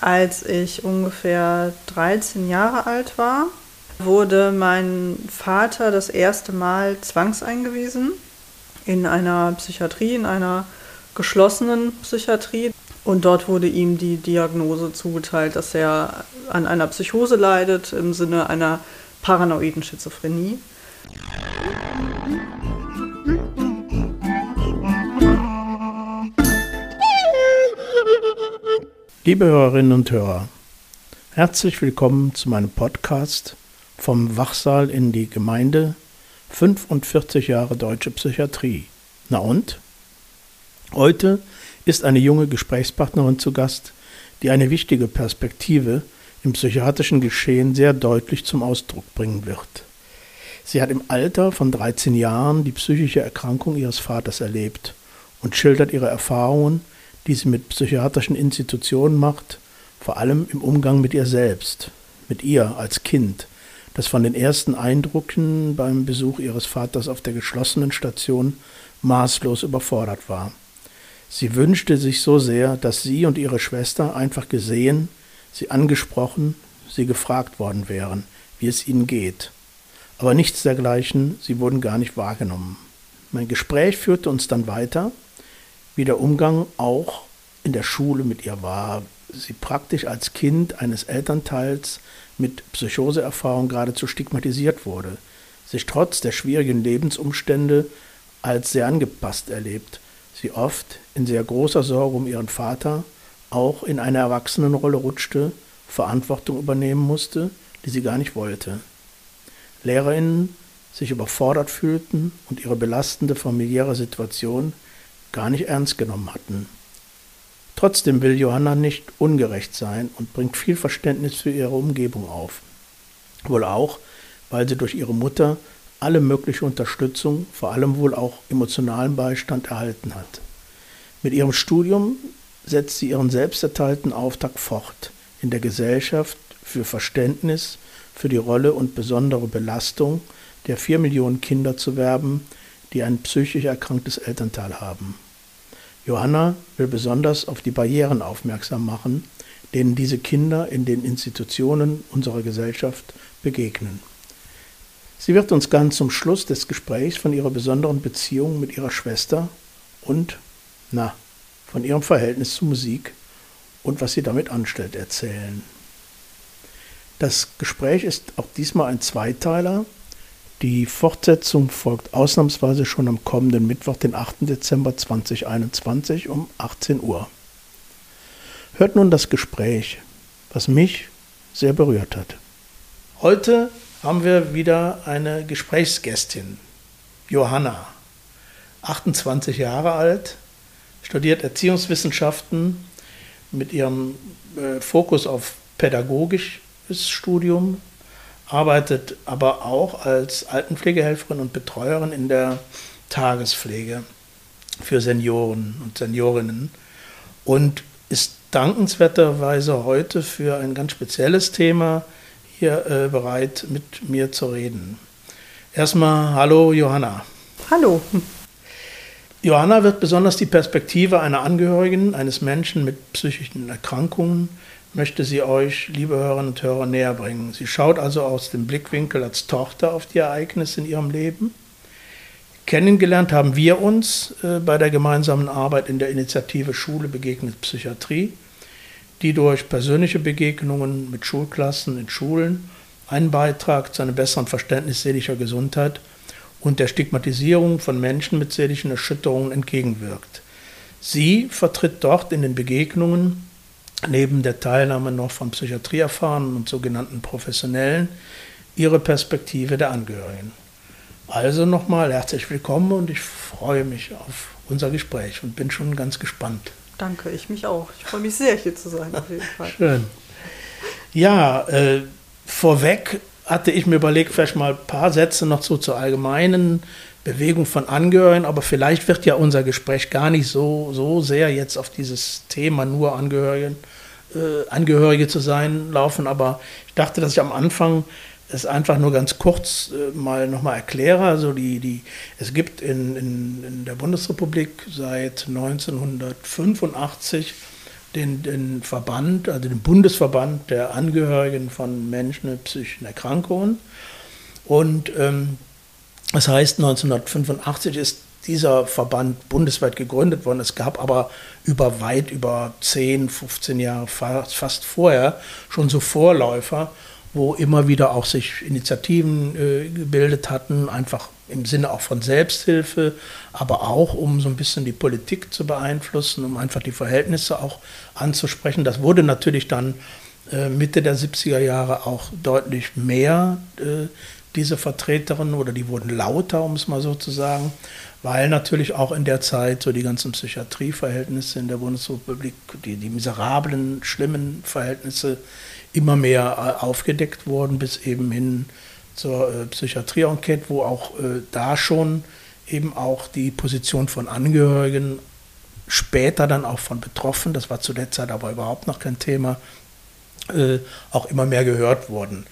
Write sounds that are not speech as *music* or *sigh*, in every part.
Als ich ungefähr 13 Jahre alt war, wurde mein Vater das erste Mal zwangseingewiesen in einer Psychiatrie, in einer geschlossenen Psychiatrie. Und dort wurde ihm die Diagnose zugeteilt, dass er an einer Psychose leidet im Sinne einer paranoiden Schizophrenie. Liebe Hörerinnen und Hörer, herzlich willkommen zu meinem Podcast vom Wachsaal in die Gemeinde 45 Jahre deutsche Psychiatrie. Na und? Heute ist eine junge Gesprächspartnerin zu Gast, die eine wichtige Perspektive im psychiatrischen Geschehen sehr deutlich zum Ausdruck bringen wird. Sie hat im Alter von 13 Jahren die psychische Erkrankung ihres Vaters erlebt und schildert ihre Erfahrungen die sie mit psychiatrischen Institutionen macht, vor allem im Umgang mit ihr selbst, mit ihr als Kind, das von den ersten Eindrücken beim Besuch ihres Vaters auf der geschlossenen Station maßlos überfordert war. Sie wünschte sich so sehr, dass sie und ihre Schwester einfach gesehen, sie angesprochen, sie gefragt worden wären, wie es ihnen geht. Aber nichts dergleichen, sie wurden gar nicht wahrgenommen. Mein Gespräch führte uns dann weiter, wie der Umgang auch in der Schule mit ihr war. Sie praktisch als Kind eines Elternteils mit Psychoseerfahrung geradezu stigmatisiert wurde, sich trotz der schwierigen Lebensumstände als sehr angepasst erlebt, sie oft in sehr großer Sorge um ihren Vater auch in eine Erwachsenenrolle rutschte, Verantwortung übernehmen musste, die sie gar nicht wollte. Lehrerinnen sich überfordert fühlten und ihre belastende familiäre Situation gar nicht ernst genommen hatten. Trotzdem will Johanna nicht ungerecht sein und bringt viel Verständnis für ihre Umgebung auf. Wohl auch, weil sie durch ihre Mutter alle mögliche Unterstützung, vor allem wohl auch emotionalen Beistand erhalten hat. Mit ihrem Studium setzt sie ihren selbsterteilten Auftrag fort, in der Gesellschaft für Verständnis für die Rolle und besondere Belastung der vier Millionen Kinder zu werben, die ein psychisch erkranktes Elternteil haben. Johanna will besonders auf die Barrieren aufmerksam machen, denen diese Kinder in den Institutionen unserer Gesellschaft begegnen. Sie wird uns ganz zum Schluss des Gesprächs von ihrer besonderen Beziehung mit ihrer Schwester und, na, von ihrem Verhältnis zu Musik und was sie damit anstellt erzählen. Das Gespräch ist auch diesmal ein Zweiteiler, die Fortsetzung folgt ausnahmsweise schon am kommenden Mittwoch, den 8. Dezember 2021 um 18 Uhr. Hört nun das Gespräch, was mich sehr berührt hat. Heute haben wir wieder eine Gesprächsgästin, Johanna, 28 Jahre alt, studiert Erziehungswissenschaften mit ihrem äh, Fokus auf pädagogisches Studium arbeitet aber auch als Altenpflegehelferin und Betreuerin in der Tagespflege für Senioren und Seniorinnen und ist dankenswerterweise heute für ein ganz spezielles Thema hier äh, bereit, mit mir zu reden. Erstmal hallo Johanna. Hallo. Johanna wird besonders die Perspektive einer Angehörigen eines Menschen mit psychischen Erkrankungen möchte sie euch, liebe Hörerinnen und Hörer, näher bringen. Sie schaut also aus dem Blickwinkel als Tochter auf die Ereignisse in ihrem Leben. Kennengelernt haben wir uns äh, bei der gemeinsamen Arbeit in der Initiative Schule begegnet Psychiatrie, die durch persönliche Begegnungen mit Schulklassen in Schulen einen Beitrag zu einem besseren Verständnis seelischer Gesundheit und der Stigmatisierung von Menschen mit seelischen Erschütterungen entgegenwirkt. Sie vertritt dort in den Begegnungen neben der Teilnahme noch von Psychiatrieerfahrenen und sogenannten Professionellen ihre Perspektive der Angehörigen. Also nochmal herzlich willkommen und ich freue mich auf unser Gespräch und bin schon ganz gespannt. Danke, ich mich auch. Ich freue mich sehr, hier zu sein, auf jeden Fall. Schön. Ja, äh, vorweg hatte ich mir überlegt, vielleicht mal ein paar Sätze noch so zur allgemeinen Bewegung von Angehörigen, aber vielleicht wird ja unser Gespräch gar nicht so, so sehr jetzt auf dieses Thema nur Angehörigen, äh, Angehörige zu sein laufen, aber ich dachte, dass ich am Anfang es einfach nur ganz kurz äh, mal nochmal erkläre. Also die, die, es gibt in, in, in der Bundesrepublik seit 1985 den, den Verband, also den Bundesverband der Angehörigen von Menschen mit psychischen Erkrankungen. Und ähm, das heißt, 1985 ist dieser Verband bundesweit gegründet worden. Es gab aber über weit über 10, 15 Jahre fast vorher schon so Vorläufer, wo immer wieder auch sich Initiativen äh, gebildet hatten, einfach im Sinne auch von Selbsthilfe, aber auch um so ein bisschen die Politik zu beeinflussen, um einfach die Verhältnisse auch anzusprechen. Das wurde natürlich dann äh, Mitte der 70er Jahre auch deutlich mehr, äh, diese Vertreterinnen, oder die wurden lauter, um es mal so zu sagen, weil natürlich auch in der Zeit so die ganzen Psychiatrieverhältnisse in der Bundesrepublik, die, die miserablen, schlimmen Verhältnisse immer mehr äh, aufgedeckt wurden, bis eben hin zur äh, Psychiatrie-Enquete, wo auch äh, da schon eben auch die Position von Angehörigen, später dann auch von Betroffenen, das war zu der Zeit aber überhaupt noch kein Thema, äh, auch immer mehr gehört wurden.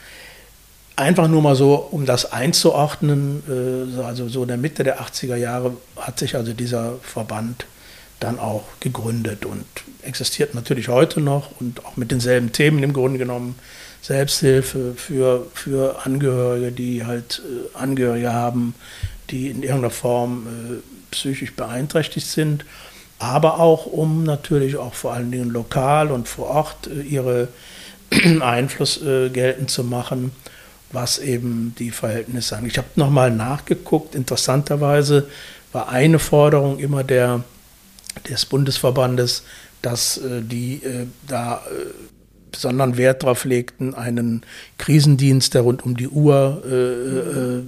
Einfach nur mal so, um das einzuordnen, äh, also so in der Mitte der 80er Jahre hat sich also dieser Verband dann auch gegründet und existiert natürlich heute noch und auch mit denselben Themen im Grunde genommen. Selbsthilfe für, für Angehörige, die halt äh, Angehörige haben, die in irgendeiner Form äh, psychisch beeinträchtigt sind, aber auch um natürlich auch vor allen Dingen lokal und vor Ort ihre *clears throat* Einfluss geltend zu machen, was eben die Verhältnisse angeht. Ich habe nochmal nachgeguckt, interessanterweise war eine Forderung immer der, des Bundesverbandes, dass äh, die äh, da besonderen Wert darauf legten, einen Krisendienst, der rund um die Uhr äh, äh,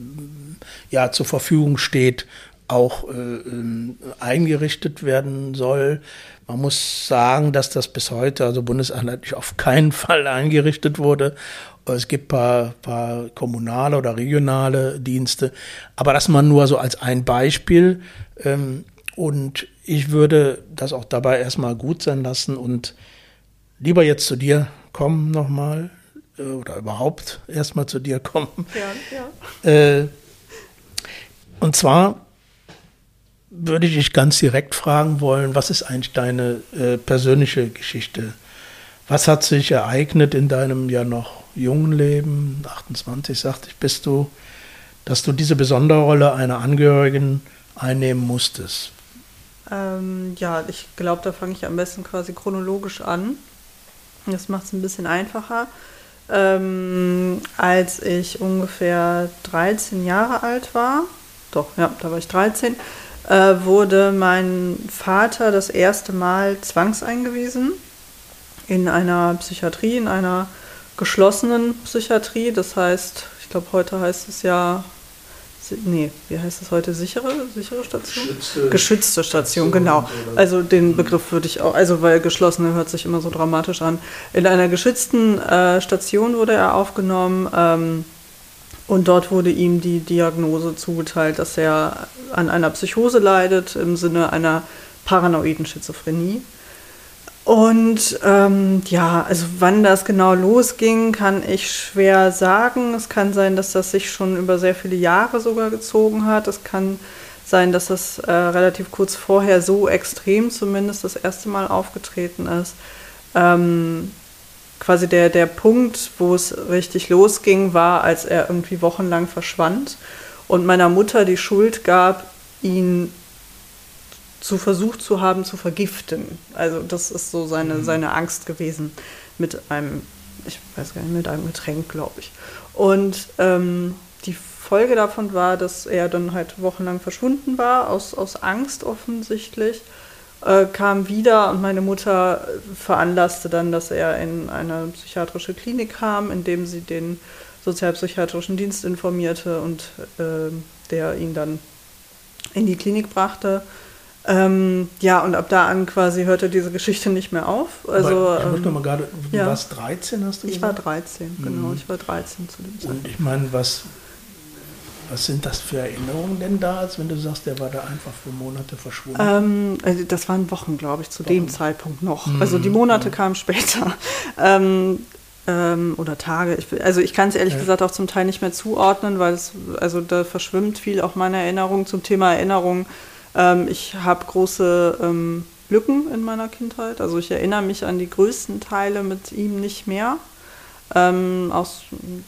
ja, zur Verfügung steht, auch äh, ähm, eingerichtet werden soll. Man muss sagen, dass das bis heute, also bundeseinheitlich, auf keinen Fall *laughs* eingerichtet wurde. Es gibt ein paar, paar kommunale oder regionale Dienste, aber das mal nur so als ein Beispiel. Ähm, und ich würde das auch dabei erstmal gut sein lassen und lieber jetzt zu dir kommen nochmal äh, oder überhaupt erstmal zu dir kommen. Ja, ja. Äh, und zwar würde ich dich ganz direkt fragen wollen, was ist eigentlich deine äh, persönliche Geschichte? Was hat sich ereignet in deinem ja noch jungen Leben, 28 sagte ich, bist du, dass du diese besondere Rolle einer Angehörigen einnehmen musstest? Ähm, ja, ich glaube, da fange ich am besten quasi chronologisch an. Das macht es ein bisschen einfacher. Ähm, als ich ungefähr 13 Jahre alt war, doch, ja, da war ich 13, äh, wurde mein Vater das erste Mal zwangseingewiesen in einer Psychiatrie, in einer geschlossenen Psychiatrie. Das heißt, ich glaube, heute heißt es ja nee, wie heißt das heute? Sichere, sichere Station? Geschützte, Geschützte Station, genau. Also den Begriff würde ich auch, also weil geschlossene hört sich immer so dramatisch an. In einer geschützten äh, Station wurde er aufgenommen ähm, und dort wurde ihm die Diagnose zugeteilt, dass er an einer Psychose leidet im Sinne einer paranoiden Schizophrenie. Und ähm, ja, also wann das genau losging, kann ich schwer sagen. Es kann sein, dass das sich schon über sehr viele Jahre sogar gezogen hat. Es kann sein, dass das äh, relativ kurz vorher so extrem zumindest das erste Mal aufgetreten ist. Ähm, quasi der, der Punkt, wo es richtig losging, war, als er irgendwie wochenlang verschwand und meiner Mutter die Schuld gab, ihn zu versucht zu haben, zu vergiften. Also das ist so seine, mhm. seine Angst gewesen mit einem, ich weiß gar nicht, mit einem Getränk, glaube ich. Und ähm, die Folge davon war, dass er dann halt wochenlang verschwunden war, aus, aus Angst offensichtlich, äh, kam wieder und meine Mutter veranlasste dann, dass er in eine psychiatrische Klinik kam, indem sie den sozialpsychiatrischen Dienst informierte und äh, der ihn dann in die Klinik brachte. Ähm, ja, und ab da an quasi hörte diese Geschichte nicht mehr auf. Also, Aber ich ähm, mal gerade, du ja. warst 13, hast du gesagt? Ich war 13, genau. Mhm. Ich war 13 zu dem Zeitpunkt. Und ich meine, was, was sind das für Erinnerungen denn da, als wenn du sagst, der war da einfach für Monate verschwunden? Ähm, also das waren Wochen, glaube ich, zu Wochen. dem Zeitpunkt noch. Mhm. Also die Monate mhm. kamen später. *laughs* Ähm, ähm, oder Tage. Ich, also ich kann es ehrlich ja. gesagt auch zum Teil nicht mehr zuordnen, weil es, also da verschwimmt viel auch meine Erinnerung zum Thema Erinnerung ähm, ich habe große ähm, Lücken in meiner Kindheit. Also ich erinnere mich an die größten Teile mit ihm nicht mehr. Ähm, aus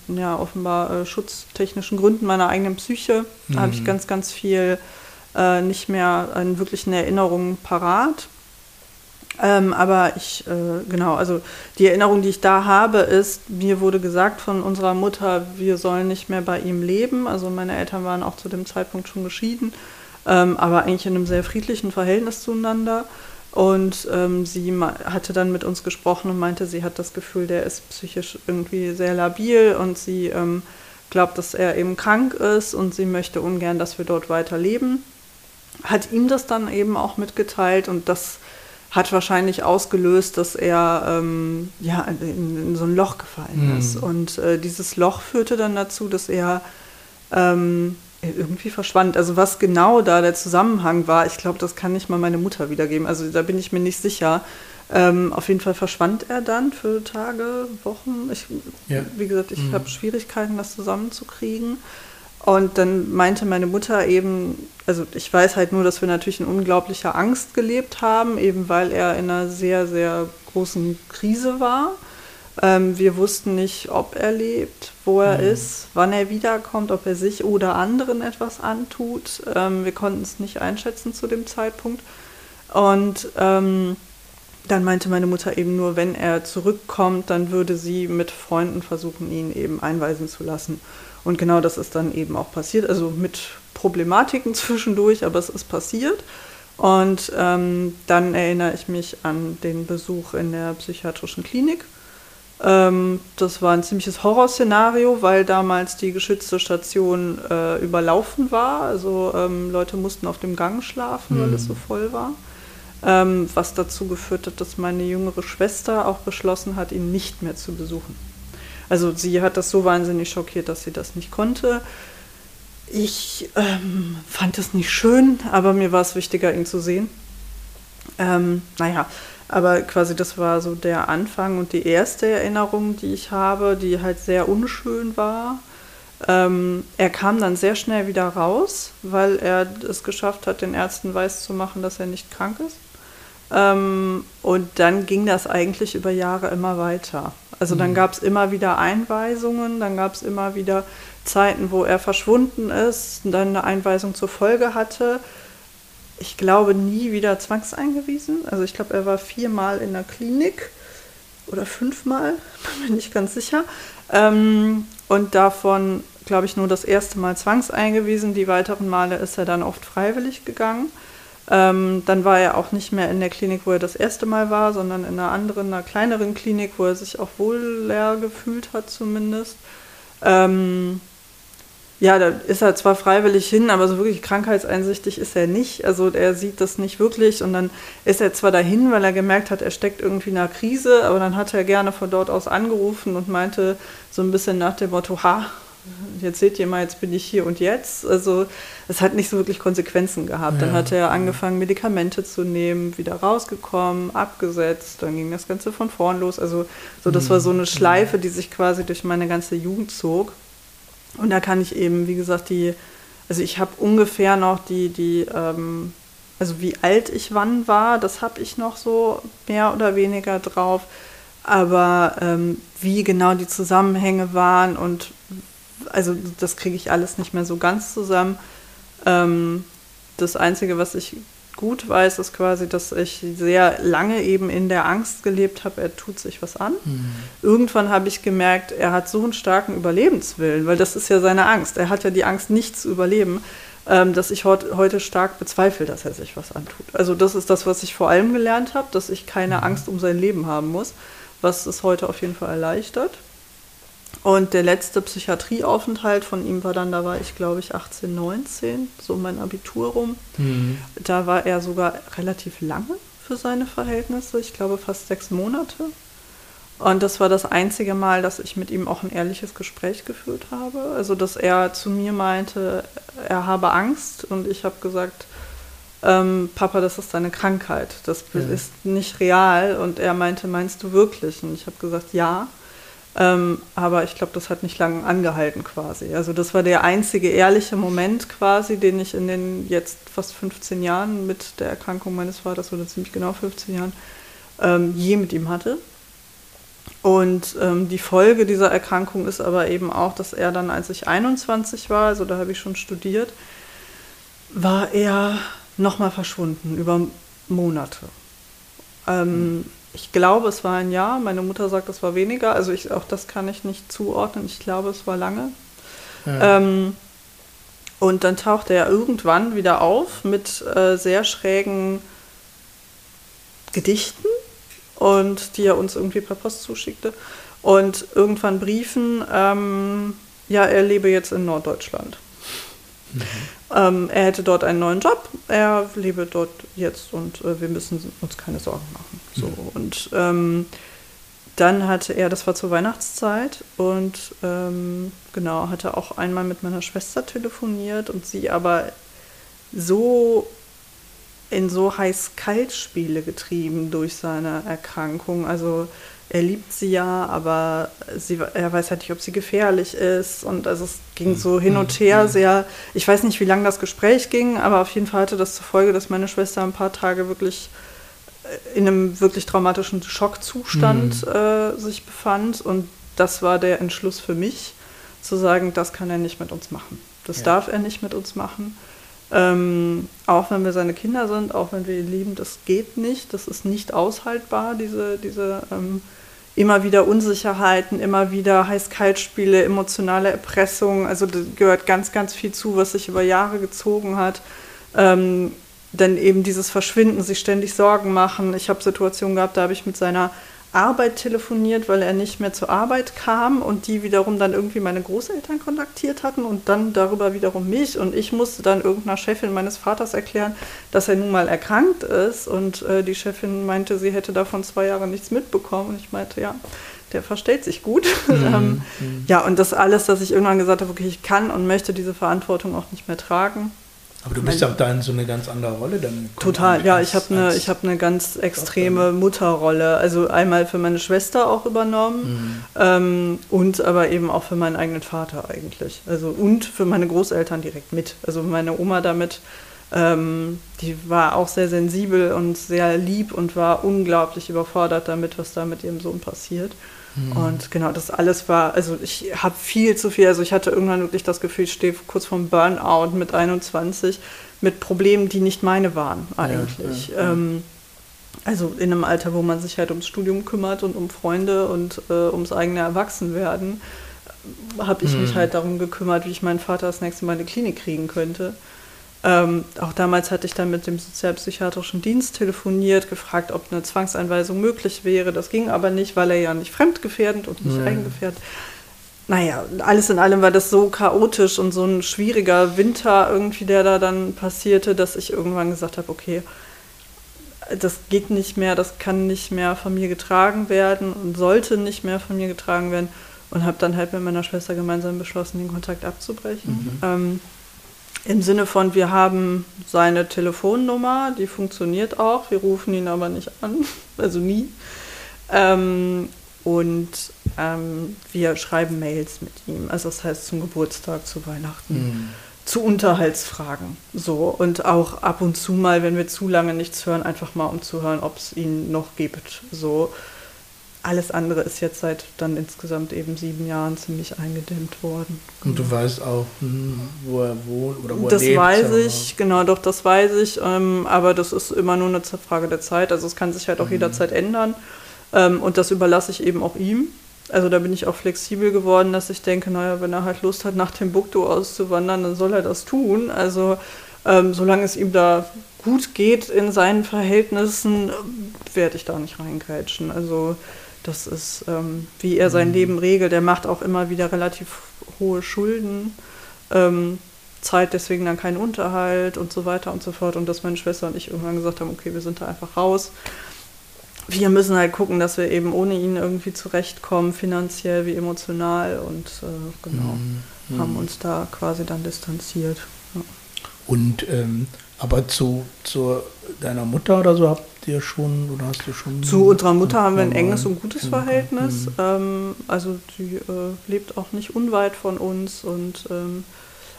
ja, offenbar äh, schutztechnischen Gründen meiner eigenen Psyche mhm. habe ich ganz, ganz viel äh, nicht mehr an wirklichen Erinnerungen parat. Ähm, aber ich, äh, genau, also die Erinnerung, die ich da habe, ist, mir wurde gesagt von unserer Mutter, wir sollen nicht mehr bei ihm leben. Also meine Eltern waren auch zu dem Zeitpunkt schon geschieden, ähm, aber eigentlich in einem sehr friedlichen Verhältnis zueinander. Und ähm, sie hatte dann mit uns gesprochen und meinte, sie hat das Gefühl, der ist psychisch irgendwie sehr labil und sie ähm, glaubt, dass er eben krank ist und sie möchte ungern, dass wir dort weiter leben. Hat ihm das dann eben auch mitgeteilt und das hat wahrscheinlich ausgelöst, dass er ähm, ja, in, in, so ein Loch gefallen ist. Mhm. Und äh, dieses Loch führte dann dazu, dass er ähm, irgendwie verschwand. Also was genau da der Zusammenhang war, ich glaube, das kann nicht mal meine Mutter wiedergeben. Also da bin ich mir nicht sicher. Ähm, auf jeden Fall verschwand er dann für Tage, Wochen. Ich, ja. Wie gesagt, ich mhm. habe Schwierigkeiten, das zusammenzukriegen. Und dann meinte meine Mutter eben, also ich weiß halt nur, dass wir natürlich in unglaublicher Angst gelebt haben, eben weil er in einer sehr, sehr großen Krise war. Ähm, wir wussten nicht, ob er lebt, wo er mhm. ist, wann er wiederkommt, ob er sich oder anderen etwas antut. Ähm, wir konnten es nicht einschätzen zu dem Zeitpunkt. Und ähm, dann meinte meine Mutter eben nur, wenn er zurückkommt, dann würde sie mit Freunden versuchen, ihn eben einweisen zu lassen. Und genau das ist dann eben auch passiert, also mit Problematiken *laughs* zwischendurch, aber es ist passiert. Und ähm, dann erinnere ich mich an den Besuch in der psychiatrischen Klinik das war ein ziemliches Horrorszenario, weil damals die geschützte Station äh, überlaufen war. Also ähm, Leute mussten auf dem Gang schlafen, mhm. weil es so voll war. Ähm, was dazu geführt hat, dass meine jüngere Schwester auch beschlossen hat, ihn nicht mehr zu besuchen. Also sie hat das so wahnsinnig schockiert, dass sie das nicht konnte. Ich ähm, fand es nicht schön, aber mir war es wichtiger, ihn zu sehen. Ähm, naja, aber quasi das war so der Anfang und die erste Erinnerung, die ich habe, die halt sehr unschön war. Ähm, er kam dann sehr schnell wieder raus, weil er es geschafft hat, den Ärzten weiß zu machen, dass er nicht krank ist. Ähm, und dann ging das eigentlich über Jahre immer weiter. Also dann mhm. gab es immer wieder Einweisungen, dann gab es immer wieder Zeiten, wo er verschwunden ist, und dann eine Einweisung zur Folge hatte ich glaube, nie wieder zwangseingewiesen. Also ich glaube, er war viermal in der Klinik oder fünfmal, *laughs* bin nicht ganz sicher. Ähm, und davon, glaube ich, nur das erste Mal zwangseingewiesen. Die weiteren Male ist er dann oft freiwillig gegangen. Ähm, dann war er auch nicht mehr in der Klinik, wo er das erste Mal war, sondern in einer anderen, einer kleineren Klinik, wo er sich auch wohl leer gefühlt hat zumindest. Ähm, ja, da ist er zwar freiwillig hin, aber so wirklich krankheitseinsichtig ist er nicht. Also er sieht das nicht wirklich und dann ist er zwar dahin, weil er gemerkt hat, er steckt irgendwie in einer Krise, aber dann hat er gerne von dort aus angerufen und meinte so ein bisschen nach dem Motto, ha, jetzt seht ihr mal, jetzt bin ich hier und jetzt. Also es hat nicht so wirklich Konsequenzen gehabt. Ja. Dann hat er angefangen, Medikamente zu nehmen, wieder rausgekommen, abgesetzt, dann ging das Ganze von vorn los. Also so, das war so eine. Schleife, die sich quasi durch meine ganze Jugend zog. Und da kann ich eben, wie gesagt, die, also ich habe ungefähr noch die, die, ähm, also wie alt ich wann war, das habe ich noch so mehr oder weniger drauf. Aber ähm, wie genau die Zusammenhänge waren und also das kriege ich alles nicht mehr so ganz zusammen. Ähm, das Einzige, was ich gut weiß, ist quasi, dass ich sehr lange eben in der Angst gelebt habe, er tut sich was an. Mhm. Irgendwann habe ich gemerkt, er hat so einen starken Überlebenswillen, weil das ist ja seine Angst. Er hat ja die Angst, nicht zu überleben, ähm, dass ich heut, heute stark bezweifle, dass er sich was antut. Also das ist das, was ich vor allem gelernt habe, dass ich keine mhm. Angst um sein Leben haben muss, was es heute auf jeden Fall erleichtert. Und der letzte Psychiatrieaufenthalt von ihm war dann, da war ich glaube ich 18, 19, so mein Abitur rum. Mhm. Da war er sogar relativ lange für seine Verhältnisse, ich glaube fast sechs Monate. Und das war das einzige Mal, dass ich mit ihm auch ein ehrliches Gespräch geführt habe. Also, dass er zu mir meinte, er habe Angst und ich habe gesagt, ähm, Papa, das ist deine Krankheit, das ja. ist nicht real. Und er meinte, meinst du wirklich? Und ich habe gesagt, ja. Ähm, aber ich glaube, das hat nicht lange angehalten quasi. Also das war der einzige ehrliche Moment quasi, den ich in den jetzt fast 15 Jahren mit der Erkrankung meines Vaters, oder ziemlich genau 15 Jahren, ähm, je mit ihm hatte. Und ähm, die Folge dieser Erkrankung ist aber eben auch, dass er dann, als ich 21 war, also da habe ich schon studiert, war er nochmal verschwunden über Monate. Ähm, mhm. Ich glaube, es war ein Jahr. Meine Mutter sagt, es war weniger. Also ich, auch das kann ich nicht zuordnen. Ich glaube, es war lange. Ja. Ähm, und dann tauchte er irgendwann wieder auf mit äh, sehr schrägen Gedichten und die er uns irgendwie per Post zuschickte. Und irgendwann Briefen, ähm, ja, er lebe jetzt in Norddeutschland. Mhm. Ähm, er hätte dort einen neuen Job, er lebe dort jetzt und äh, wir müssen uns keine Sorgen machen. So. Mhm. Und ähm, dann hatte er, das war zur Weihnachtszeit und ähm, genau, hatte auch einmal mit meiner Schwester telefoniert und sie aber so in so heiß-kalt-Spiele getrieben durch seine Erkrankung. Also er liebt sie ja, aber sie, er weiß halt nicht, ob sie gefährlich ist. Und also es ging so hin und her mhm. sehr. Ich weiß nicht, wie lange das Gespräch ging, aber auf jeden Fall hatte das zur Folge, dass meine Schwester ein paar Tage wirklich äh, in einem wirklich traumatischen Schockzustand mhm. äh, sich befand. Und das war der Entschluss für mich, zu sagen, das kann er nicht mit uns machen. Das ja. darf er nicht mit uns machen. Ähm, auch wenn wir seine Kinder sind, auch wenn wir ihn lieben, das geht nicht. Das ist nicht aushaltbar, diese, diese ähm, immer wieder Unsicherheiten, immer wieder Heiß-Kalt-Spiele, emotionale Erpressung. Also da gehört ganz, ganz viel zu, was sich über Jahre gezogen hat. Ähm, denn eben dieses Verschwinden, sich ständig Sorgen machen. Ich habe Situationen gehabt, da habe ich mit seiner Arbeit telefoniert, weil er nicht mehr zur Arbeit kam und die wiederum dann irgendwie meine Großeltern kontaktiert hatten und dann darüber wiederum mich und ich musste dann irgendeiner Chefin meines Vaters erklären, dass er nun mal erkrankt ist und äh, die Chefin meinte, sie hätte davon zwei Jahre nichts mitbekommen und ich meinte, ja, der versteht sich gut. *laughs* Mhm. ähm, mhm. ja, und das alles, dass ich irgendwann gesagt habe, okay, ich kann und möchte diese Verantwortung auch nicht mehr tragen. Aber du bist ja auch da in so eine ganz andere Rolle dann. Total, ja, ich habe eine, hab eine ganz extreme Mutterrolle. Also einmal für meine Schwester auch übernommen mhm. ähm, und aber eben auch für meinen eigenen Vater eigentlich. Also und für meine Großeltern direkt mit. Also meine Oma damit, ähm, die war auch sehr sensibel und sehr lieb und war unglaublich überfordert damit, was da mit ihrem Sohn passiert. Mhm. Und genau, das alles war, also ich habe viel zu viel, also ich hatte irgendwann wirklich das Gefühl, ich stehe kurz vorm Burnout mit 21, mit Problemen, die nicht meine waren eigentlich. Ja, ja, ähm, also in einem Alter, wo man sich halt ums Studium kümmert und um Freunde und äh, ums eigene Erwachsenwerden, habe ich mhm. mich halt darum gekümmert, wie ich meinen Vater das nächste Mal in die Klinik kriegen könnte. Ähm, auch damals hatte ich dann mit dem sozialpsychiatrischen Dienst telefoniert, gefragt, ob eine Zwangseinweisung möglich wäre. Das ging aber nicht, weil er ja nicht fremdgefährdend und nicht mhm. eigengefährdet. Naja, alles in allem war das so chaotisch und so ein schwieriger Winter irgendwie, der da dann passierte, dass ich irgendwann gesagt habe, okay, das geht nicht mehr, das kann nicht mehr von mir getragen werden und sollte nicht mehr von mir getragen werden. Und habe dann halt mit meiner Schwester gemeinsam beschlossen, den Kontakt abzubrechen. Mhm. Ähm, im Sinne von, wir haben seine Telefonnummer, die funktioniert auch, wir rufen ihn aber nicht an, *laughs* also nie. Ähm, und ähm, wir schreiben Mails mit ihm, also das heißt zum Geburtstag, zu Weihnachten, mhm. zu Unterhaltsfragen. So und auch ab und zu mal, wenn wir zu lange nichts hören, einfach mal um zu hören, ob es ihn noch gibt. So alles andere ist jetzt seit dann insgesamt eben sieben Jahren ziemlich eingedämmt worden. Und du weißt auch, hm, wo er wohnt oder wo das er lebt? Das weiß ich, genau, doch, das weiß ich. Ähm, aber das ist immer nur eine Frage der Zeit. Also es kann sich halt auch mhm. jederzeit ändern. Ähm, und das überlasse ich eben auch ihm. Also da bin ich auch flexibel geworden, dass ich denke, naja, wenn er halt Lust hat, nach Timbuktu auszuwandern, dann soll er das tun. Also ähm, solange es ihm da gut geht in seinen Verhältnissen, werde ich da nicht reingrätschen. Also das ist, ähm, wie er sein mhm. Leben regelt. Er macht auch immer wieder relativ hohe Schulden, ähm, zahlt deswegen dann keinen Unterhalt und so weiter und so fort. Und dass meine Schwester und ich irgendwann gesagt haben, okay, wir sind da einfach raus. Wir müssen halt gucken, dass wir eben ohne ihn irgendwie zurechtkommen, finanziell wie emotional. Und äh, genau, mhm. haben uns da quasi dann distanziert. Ja. Und ähm, Aber zu, zu deiner Mutter oder so habt ihr schon, oder hast du schon... Zu unserer Mutter haben wir ein enges und gutes Verhältnis. Mhm. Ähm, also sie äh, lebt auch nicht unweit von uns und ähm,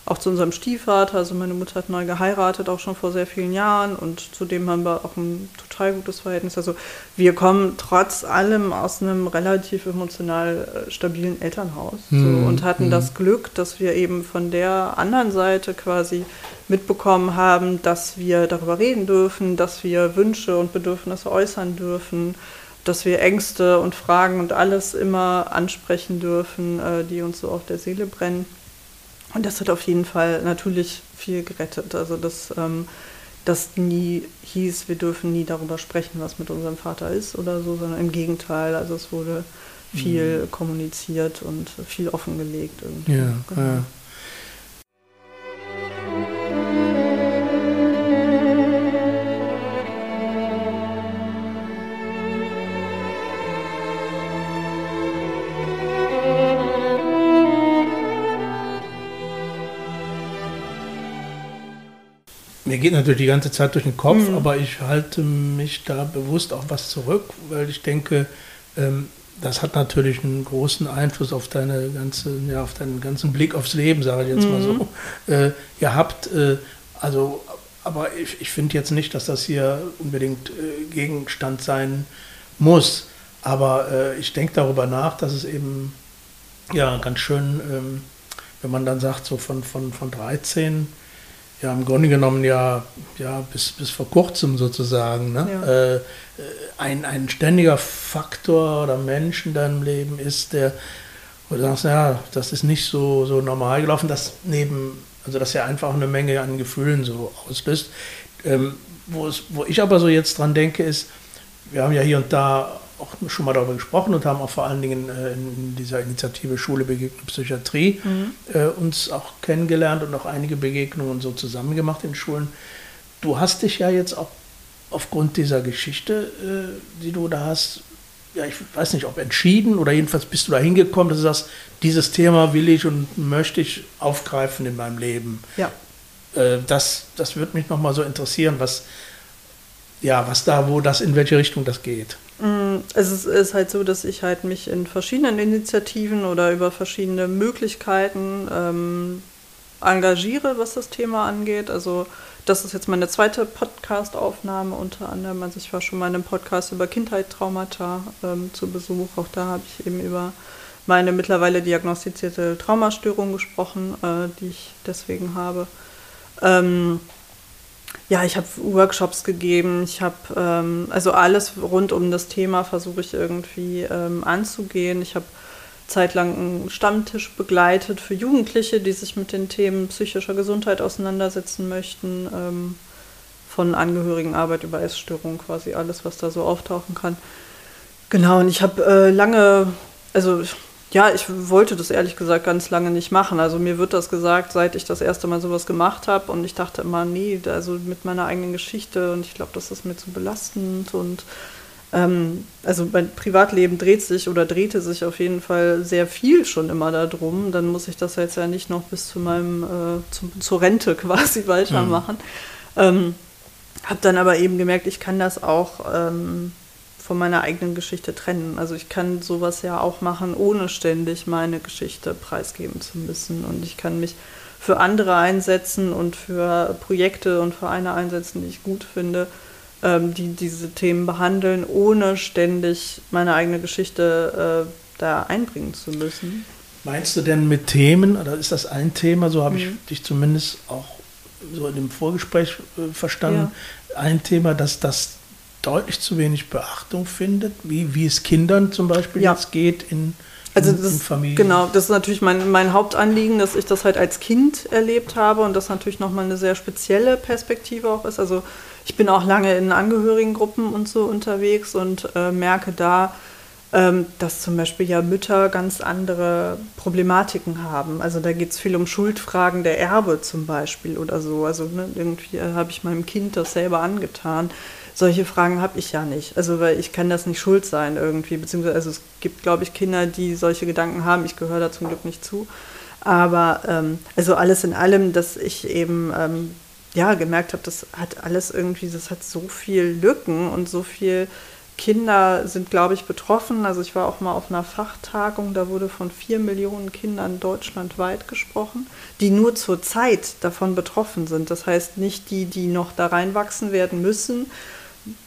auch zu unserem Stiefvater. Also meine Mutter hat neu geheiratet, auch schon vor sehr vielen Jahren und zudem haben wir auch ein total gutes Verhältnis. Also wir kommen trotz allem aus einem relativ emotional äh, stabilen Elternhaus mhm. so, und hatten mhm. das Glück, dass wir eben von der anderen Seite quasi mitbekommen haben, dass wir darüber reden dürfen, dass wir Wünsche und Bedürfnisse äußern dürfen, dass wir Ängste und Fragen und alles immer ansprechen dürfen, äh, die uns so auf der Seele brennen. Und das hat auf jeden Fall natürlich viel gerettet. Also dass ähm, das nie hieß, wir dürfen nie darüber sprechen, was mit unserem Vater ist oder so, sondern im Gegenteil. Also es wurde viel mhm. kommuniziert und viel offengelegt. Irgendwie. Ja, genau. ja. Mir geht natürlich die ganze Zeit durch den Kopf, mhm. aber ich halte mich da bewusst auch was zurück, weil ich denke, ähm, das hat natürlich einen großen Einfluss auf deine ganze, ja, auf deinen ganzen Blick aufs Leben, sage ich jetzt mhm. mal so, mhm. äh, gehabt. Äh, also, aber ich, ich finde jetzt nicht, dass das hier unbedingt äh, Gegenstand sein muss. Aber äh, ich denke darüber nach, dass es eben ja ganz schön, ähm, wenn man dann sagt, so von, von, von 13 ja im Grunde genommen ja, ja bis, bis vor kurzem sozusagen ne? Ja. Äh, ein, ein ständiger Faktor oder Mensch in deinem Leben ist, der, wo du sagst, ja, das ist nicht so, so normal gelaufen, das neben, also dass er einfach eine Menge an Gefühlen so auslöst. Ähm, wo, es, wo ich aber so jetzt dran denke, ist, wir haben ja hier und da auch schon mal darüber gesprochen und haben auch vor allen Dingen äh, in dieser Initiative Schule begegnet Psychiatrie mhm. äh, uns auch kennengelernt und auch einige Begegnungen so zusammen gemacht in Schulen. Du hast dich ja jetzt auch aufgrund dieser Geschichte, äh, die du da hast, ja, ich weiß nicht, ob entschieden oder jedenfalls bist du da hingekommen, dass du sagst, dieses Thema will ich und möchte ich aufgreifen in meinem Leben. Ja. Das, das würde mich nochmal so interessieren, was, ja, was da, wo das, in welche Richtung das geht. Mm, es ist, halt so, dass ich halt mich in verschiedenen Initiativen oder über verschiedene Möglichkeiten ähm, engagiere, was das Thema angeht. Also das ist jetzt meine zweite Podcast-Aufnahme unter anderem. Also ich war schon mal in einem Podcast über Kindheitstraumata ähm, zu Besuch. Auch da habe ich eben über meine mittlerweile diagnostizierte Traumastörung gesprochen, äh, die ich deswegen habe. Ähm, ja, ich habe Workshops gegeben, ich habe ähm, also alles rund um das Thema versuche ich irgendwie ähm, anzugehen. Ich habe zeitlang einen Stammtisch begleitet für Jugendliche, die sich mit den Themen psychischer Gesundheit auseinandersetzen möchten. Ähm, von Angehörigenarbeit über Essstörungen, quasi alles, was da so auftauchen kann. Genau, und ich habe äh, lange, also ja, ich wollte das ehrlich gesagt ganz lange nicht machen. Also mir wird das gesagt, seit ich das erste Mal sowas gemacht habe. Und ich dachte immer, nee, also mit meiner eigenen Geschichte. Und ich glaube, das ist mir zu belastend. Und ähm, also mein Privatleben dreht sich oder drehte sich auf jeden Fall sehr viel schon immer darum. Dann muss ich das jetzt ja nicht noch bis zu meinem, äh, zum, zur Rente *laughs* quasi weitermachen. Mhm. Ähm, habe dann aber eben gemerkt, ich kann das auch ähm, von meiner eigenen Geschichte trennen. Also ich kann sowas ja auch machen, ohne ständig meine Geschichte preisgeben zu müssen. Und ich kann mich für andere einsetzen und für Projekte und Vereine einsetzen, die ich gut finde, ähm, die diese Themen behandeln, ohne ständig meine eigene Geschichte äh, da einbringen zu müssen. Meinst du denn mit Themen, oder ist das ein Thema, so habe mhm. ich dich zumindest auch so in dem Vorgespräch äh, verstanden, ja. ein Thema, dass das deutlich zu wenig Beachtung findet, wie, wie es Kindern zum Beispiel ja. jetzt geht in, also das, in Familien. Genau, das ist natürlich mein, mein Hauptanliegen, dass ich das halt als Kind erlebt habe und das natürlich nochmal eine sehr spezielle Perspektive auch ist. Also ich bin auch lange in Angehörigengruppen und so unterwegs und äh, merke da, ähm, dass zum Beispiel ja Mütter ganz andere Problematiken haben. Also da geht es viel um Schuldfragen der Erbe zum Beispiel oder so. Also ne, irgendwie äh, habe ich meinem Kind das selber angetan solche Fragen habe ich ja nicht. Also weil ich kann das nicht schuld sein irgendwie, beziehungsweise also es gibt, glaube ich, Kinder, die solche Gedanken haben. Ich gehöre da zum Glück nicht zu. Aber ähm, also alles in allem, dass ich eben ähm, ja, gemerkt habe, das hat alles irgendwie, das hat so viel Lücken und so viel Kinder sind, glaube ich, betroffen. Also ich war auch mal auf einer Fachtagung, da wurde von vier Millionen Kindern deutschlandweit gesprochen, die nur zur Zeit davon betroffen sind. Das heißt nicht die, die noch da reinwachsen werden müssen,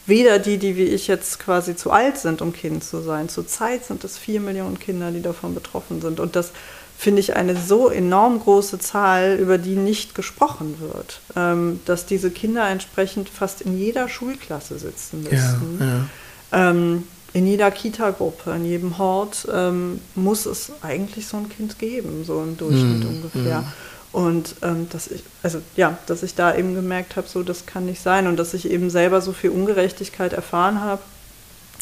weder die, die wie ich jetzt quasi zu alt sind, um Kind zu sein. Zur Zeit sind es vier Millionen Kinder, die davon betroffen sind. Und das finde ich eine so enorm große Zahl, über die nicht gesprochen wird, ähm, dass diese Kinder entsprechend fast in jeder Schulklasse sitzen müssen. Ja, ja. Ähm, in jeder Kita-Gruppe, in jedem Hort ähm, muss es eigentlich so ein Kind geben, so im Durchschnitt mm, ungefähr. Mm. Und ähm, dass ich, also ja, dass ich da eben gemerkt habe, so das kann nicht sein und dass ich eben selber so viel Ungerechtigkeit erfahren habe,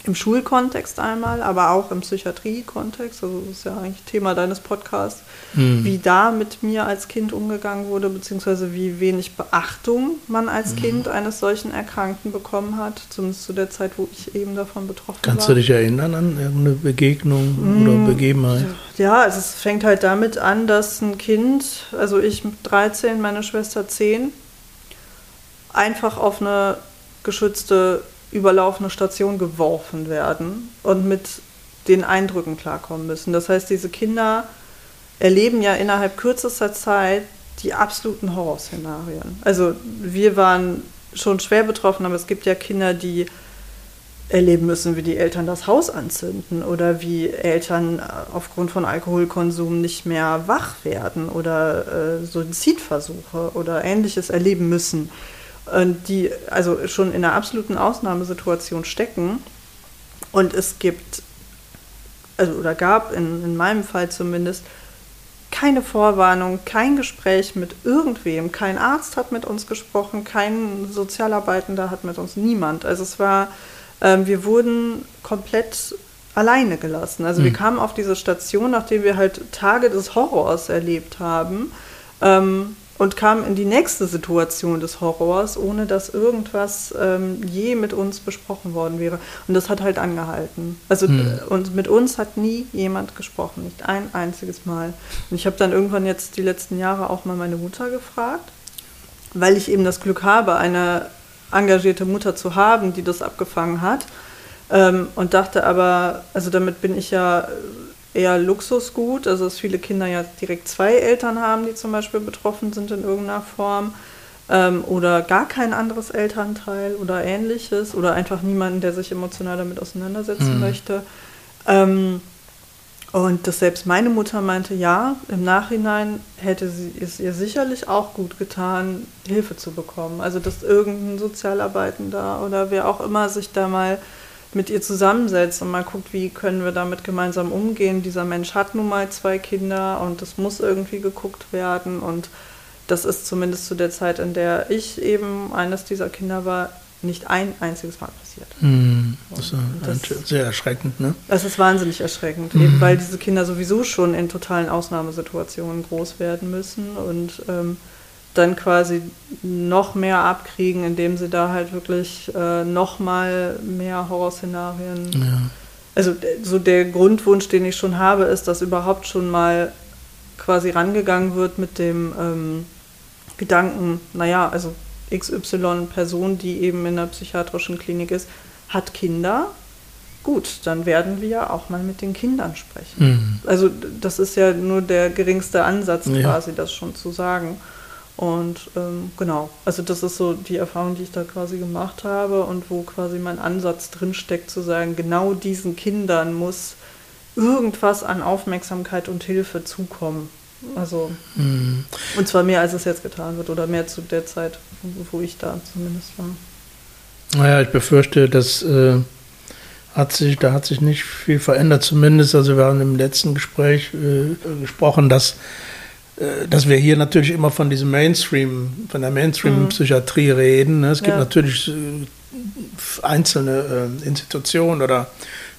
im Schulkontext einmal, aber auch im Psychiatrie-Kontext, also das ist ja eigentlich Thema deines Podcasts, mhm. wie da mit mir als Kind umgegangen wurde, beziehungsweise wie wenig Beachtung man als mhm. Kind eines solchen Erkrankten bekommen hat, zumindest zu der Zeit, wo ich eben davon betroffen Kannst war. Kannst du dich erinnern an irgendeine Begegnung mhm. oder Begebenheit? Ja, also es fängt halt damit an, dass ein Kind, also ich mit 13, meine Schwester 10, einfach auf eine geschützte überlaufene Station geworfen werden und mit den Eindrücken klarkommen müssen. Das heißt, diese Kinder erleben ja innerhalb kürzester Zeit die absoluten Horrorszenarien. Also wir waren schon schwer betroffen, aber es gibt ja Kinder, die erleben müssen, wie die Eltern das Haus anzünden oder wie Eltern aufgrund von Alkoholkonsum nicht mehr wach werden oder äh, Suizidversuche oder ähnliches erleben müssen die also schon in einer absoluten Ausnahmesituation stecken. Und es gibt, also oder gab in, in meinem Fall zumindest, keine Vorwarnung, kein Gespräch mit irgendwem. Kein Arzt hat mit uns gesprochen, kein Sozialarbeitender hat mit uns, niemand. Also es war, ähm, wir wurden komplett alleine gelassen. Also mhm. wir hm. kamen auf diese Station, nachdem wir halt Tage des Horrors erlebt haben. Ähm, und kam in die nächste Situation des Horrors, ohne dass irgendwas ähm, je mit uns besprochen worden wäre. Und das hat halt angehalten. Also hm. und mit uns hat nie jemand gesprochen, nicht ein einziges Mal. Und ich habe dann irgendwann jetzt die letzten Jahre auch mal meine Mutter gefragt, weil ich eben das Glück habe, eine engagierte Mutter zu haben, die das abgefangen hat. Ähm, und dachte aber, also damit bin ich ja eher Luxusgut, also dass viele Kinder ja direkt zwei Eltern haben, die zum Beispiel betroffen sind in irgendeiner Form ähm, oder gar kein anderes Elternteil oder ähnliches oder einfach niemanden, der sich emotional damit auseinandersetzen mhm. möchte. Ähm, und dass selbst meine Mutter meinte, ja, im Nachhinein hätte sie es ihr sicherlich auch gut getan, Hilfe zu bekommen. Also dass irgendein Sozialarbeitender oder wer auch immer sich da mal mit ihr zusammensetzt und mal guckt, wie können wir damit gemeinsam umgehen. Dieser Mensch hat nun mal zwei Kinder und das muss irgendwie geguckt werden und das ist zumindest zu der Zeit, in der ich eben eines dieser Kinder war, nicht ein einziges Mal passiert. Mm, das ist das, sehr erschreckend, ne? Das ist wahnsinnig erschreckend, mm. eben weil diese Kinder sowieso schon in totalen Ausnahmesituationen groß werden müssen und ähm, dann quasi noch mehr abkriegen, indem sie da halt wirklich äh, noch mal mehr Horrorszenarien. Ja. Also so der Grundwunsch, den ich schon habe, ist, dass überhaupt schon mal quasi rangegangen wird mit dem ähm, Gedanken, naja, also XY Person, die eben in einer psychiatrischen Klinik ist, hat Kinder. Gut, dann werden wir auch mal mit den Kindern sprechen. Mhm. Also das ist ja nur der geringste Ansatz ja. quasi, das schon zu sagen. Und ähm, genau, also das ist so die Erfahrung, die ich da quasi gemacht habe und wo quasi mein Ansatz drinsteckt, zu sagen, genau diesen Kindern muss irgendwas an Aufmerksamkeit und Hilfe zukommen. Also, mhm. und zwar mehr, als es jetzt getan wird oder mehr zu der Zeit, wo ich da zumindest war. Naja, ich befürchte, dass äh, hat sich, da hat sich nicht viel verändert, zumindest. Also wir haben im letzten Gespräch äh, gesprochen, dass dass wir hier natürlich immer von diesem Mainstream, von der Mainstream-Psychiatrie mhm. reden. Ne? Es gibt ja. natürlich äh, einzelne äh, Institutionen oder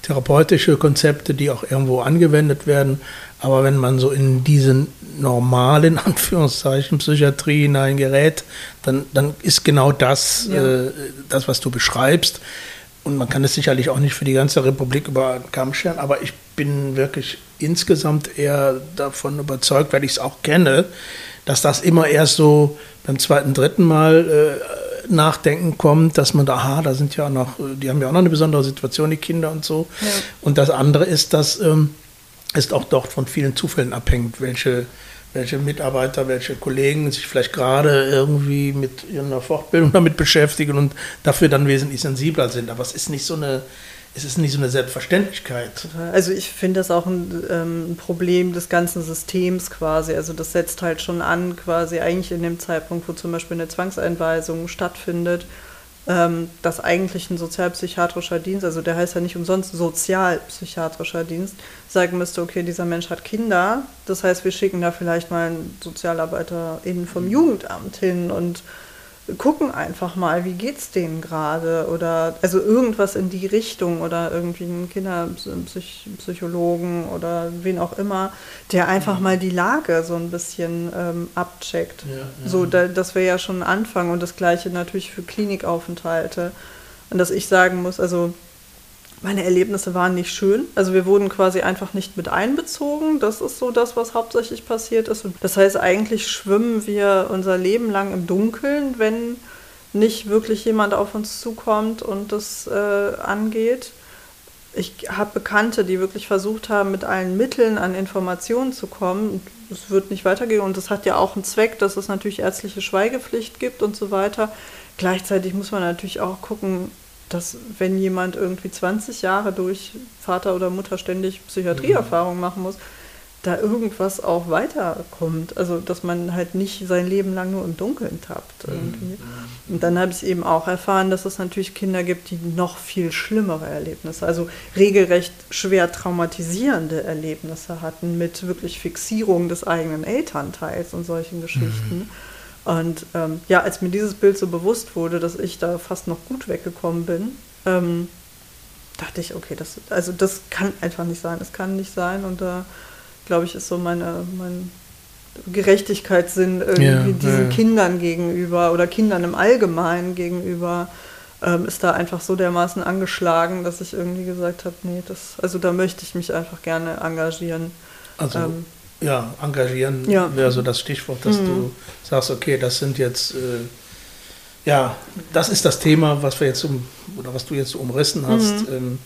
therapeutische Konzepte, die auch irgendwo angewendet werden. Aber wenn man so in diesen normalen *laughs* Anführungszeichen Psychiatrie hineingerät, dann, dann ist genau das, ja. äh, das, was du beschreibst. Und man kann es sicherlich auch nicht für die ganze Republik über den Kamm scheren, aber ich bin wirklich insgesamt eher davon überzeugt, weil ich es auch kenne, dass das immer erst so beim zweiten, dritten Mal äh, Nachdenken kommt, dass man da, aha, da sind ja noch, die haben ja auch noch eine besondere Situation, die Kinder und so. Ja. Und das andere ist, dass ähm, es auch dort von vielen Zufällen abhängt, welche welche Mitarbeiter, welche Kollegen sich vielleicht gerade irgendwie mit ihrer Fortbildung damit beschäftigen und dafür dann wesentlich sensibler sind. Aber es ist nicht so eine, es ist nicht so eine Selbstverständlichkeit. Also ich finde das auch ein, ähm, ein, Problem des ganzen Systems quasi. Also das setzt halt schon an, quasi eigentlich in dem Zeitpunkt, wo zum Beispiel eine Zwangseinweisung stattfindet ähm, dass eigentlich ein sozialpsychiatrischer Dienst, also der heißt ja nicht umsonst sozialpsychiatrischer Dienst, sagen müsste, okay, dieser Mensch hat Kinder, das heißt, wir schicken da vielleicht mal einen SozialarbeiterInnen vom Jugendamt hin und gucken einfach mal, wie geht's denen gerade oder also irgendwas in die Richtung oder irgendwie einen Kinderpsychologen oder wen auch immer, der einfach mal die Lage so ein bisschen ähm, abcheckt. Ja, ja. So, da, das wäre ja schon ein Anfang und das gleiche natürlich für Klinikaufenthalte. Und dass ich sagen muss, also meine Erlebnisse waren nicht schön. Also wir wurden quasi einfach nicht mit einbezogen. Das ist so das, was hauptsächlich passiert ist. Und das heißt, eigentlich schwimmen wir unser Leben lang im Dunkeln, wenn nicht wirklich jemand auf uns zukommt und das äh, angeht. Ich habe Bekannte, die wirklich versucht haben, mit allen Mitteln an Informationen zu kommen. Es wird nicht weitergehen und das hat ja auch einen Zweck, dass es natürlich ärztliche Schweigepflicht gibt und so weiter. Gleichzeitig muss man natürlich auch gucken, dass wenn jemand irgendwie 20 Jahre durch Vater oder Mutter ständig Psychiatrieerfahrung machen muss, da irgendwas auch weiterkommt. Also dass man halt nicht sein Leben lang nur im Dunkeln tappt. Mhm. Irgendwie. Und dann habe ich eben auch erfahren, dass es natürlich Kinder gibt, die noch viel schlimmere Erlebnisse, also regelrecht schwer traumatisierende Erlebnisse hatten mit wirklich Fixierung des eigenen Elternteils und solchen Geschichten. Mhm. Und ähm, ja, als mir dieses Bild so bewusst wurde, dass ich da fast noch gut weggekommen bin, ähm, dachte ich, okay, das, also das kann einfach nicht sein. Es kann nicht sein. Und da, glaube ich, ist so meine, mein Gerechtigkeitssinn irgendwie ja, diesen ja. Kindern gegenüber oder Kindern im Allgemeinen gegenüber ähm, ist da einfach so dermaßen angeschlagen, dass ich irgendwie gesagt habe, nee, das, also da möchte ich mich einfach gerne engagieren. Also ähm, ja, engagieren ja. wäre so das Stichwort, dass mhm. du sagst, okay, das sind jetzt, äh, ja, das ist das Thema, was wir jetzt um, oder was du jetzt so umrissen hast, mhm. ähm,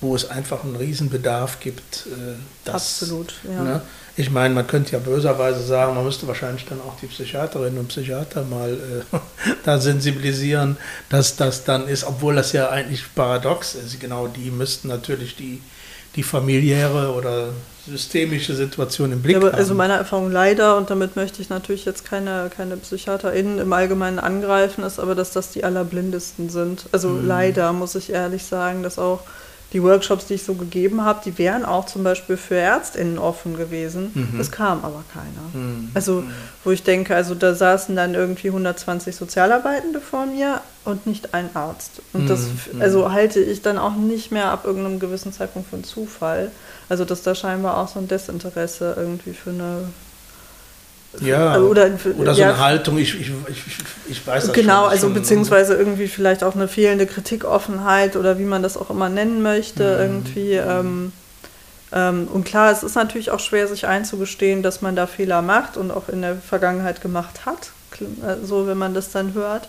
wo es einfach einen Riesenbedarf gibt. Äh, das, Absolut, ja. Ne? Ich meine, man könnte ja böserweise sagen, man müsste wahrscheinlich dann auch die Psychiaterinnen und Psychiater mal äh, *laughs* da sensibilisieren, dass das dann ist, obwohl das ja eigentlich paradox ist. Genau, die müssten natürlich die die familiäre oder systemische Situation im Blick ja, haben. Also meiner Erfahrung leider, und damit möchte ich natürlich jetzt keine, keine PsychiaterInnen im Allgemeinen angreifen, ist aber, dass das die allerblindesten sind. Also mhm. leider muss ich ehrlich sagen, dass auch die Workshops, die ich so gegeben habe, die wären auch zum Beispiel für ÄrztInnen offen gewesen. Mhm. Es kam aber keiner. Mhm. Also, mhm. wo ich denke, also da saßen dann irgendwie 120 Sozialarbeitende vor mir und nicht ein Arzt. Und das, mhm. also halte ich dann auch nicht mehr ab irgendeinem gewissen Zeitpunkt für einen Zufall. Also, dass da scheinbar auch so ein Desinteresse irgendwie für eine ja, also, oder, oder so ja, eine Haltung, ich, ich, ich, ich weiß das Genau, schon, also beziehungsweise irgendwie vielleicht auch eine fehlende Kritikoffenheit oder wie man das auch immer nennen möchte, mhm. irgendwie. Ähm, ähm, und klar, es ist natürlich auch schwer, sich einzugestehen, dass man da Fehler macht und auch in der Vergangenheit gemacht hat, so wenn man das dann hört.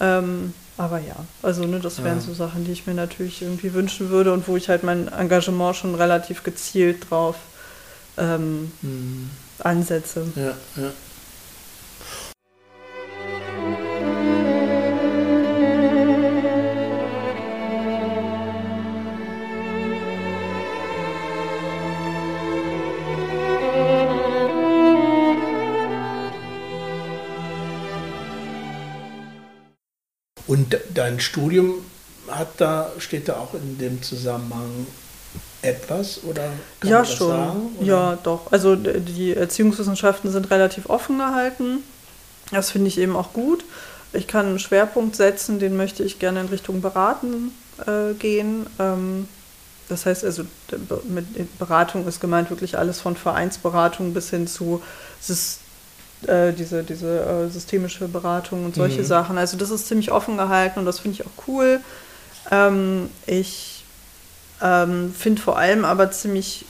Ähm, aber ja, also ne, das wären ja. so Sachen, die ich mir natürlich irgendwie wünschen würde und wo ich halt mein Engagement schon relativ gezielt drauf ähm, mhm Ansätze. Ja, ja. Und dein Studium hat da, steht da auch in dem Zusammenhang etwas oder kann ja, man das schon. sagen? Oder? Ja, doch. Also die Erziehungswissenschaften sind relativ offen gehalten. Das finde ich eben auch gut. Ich kann einen Schwerpunkt setzen, den möchte ich gerne in Richtung Beraten äh, gehen. Ähm, das heißt also, mit Beratung ist gemeint wirklich alles von Vereinsberatung bis hin zu äh, diese, diese äh, systemische Beratung und solche mhm. Sachen. Also das ist ziemlich offen gehalten und das finde ich auch cool. Ähm, ich ähm, Finde vor allem aber ziemlich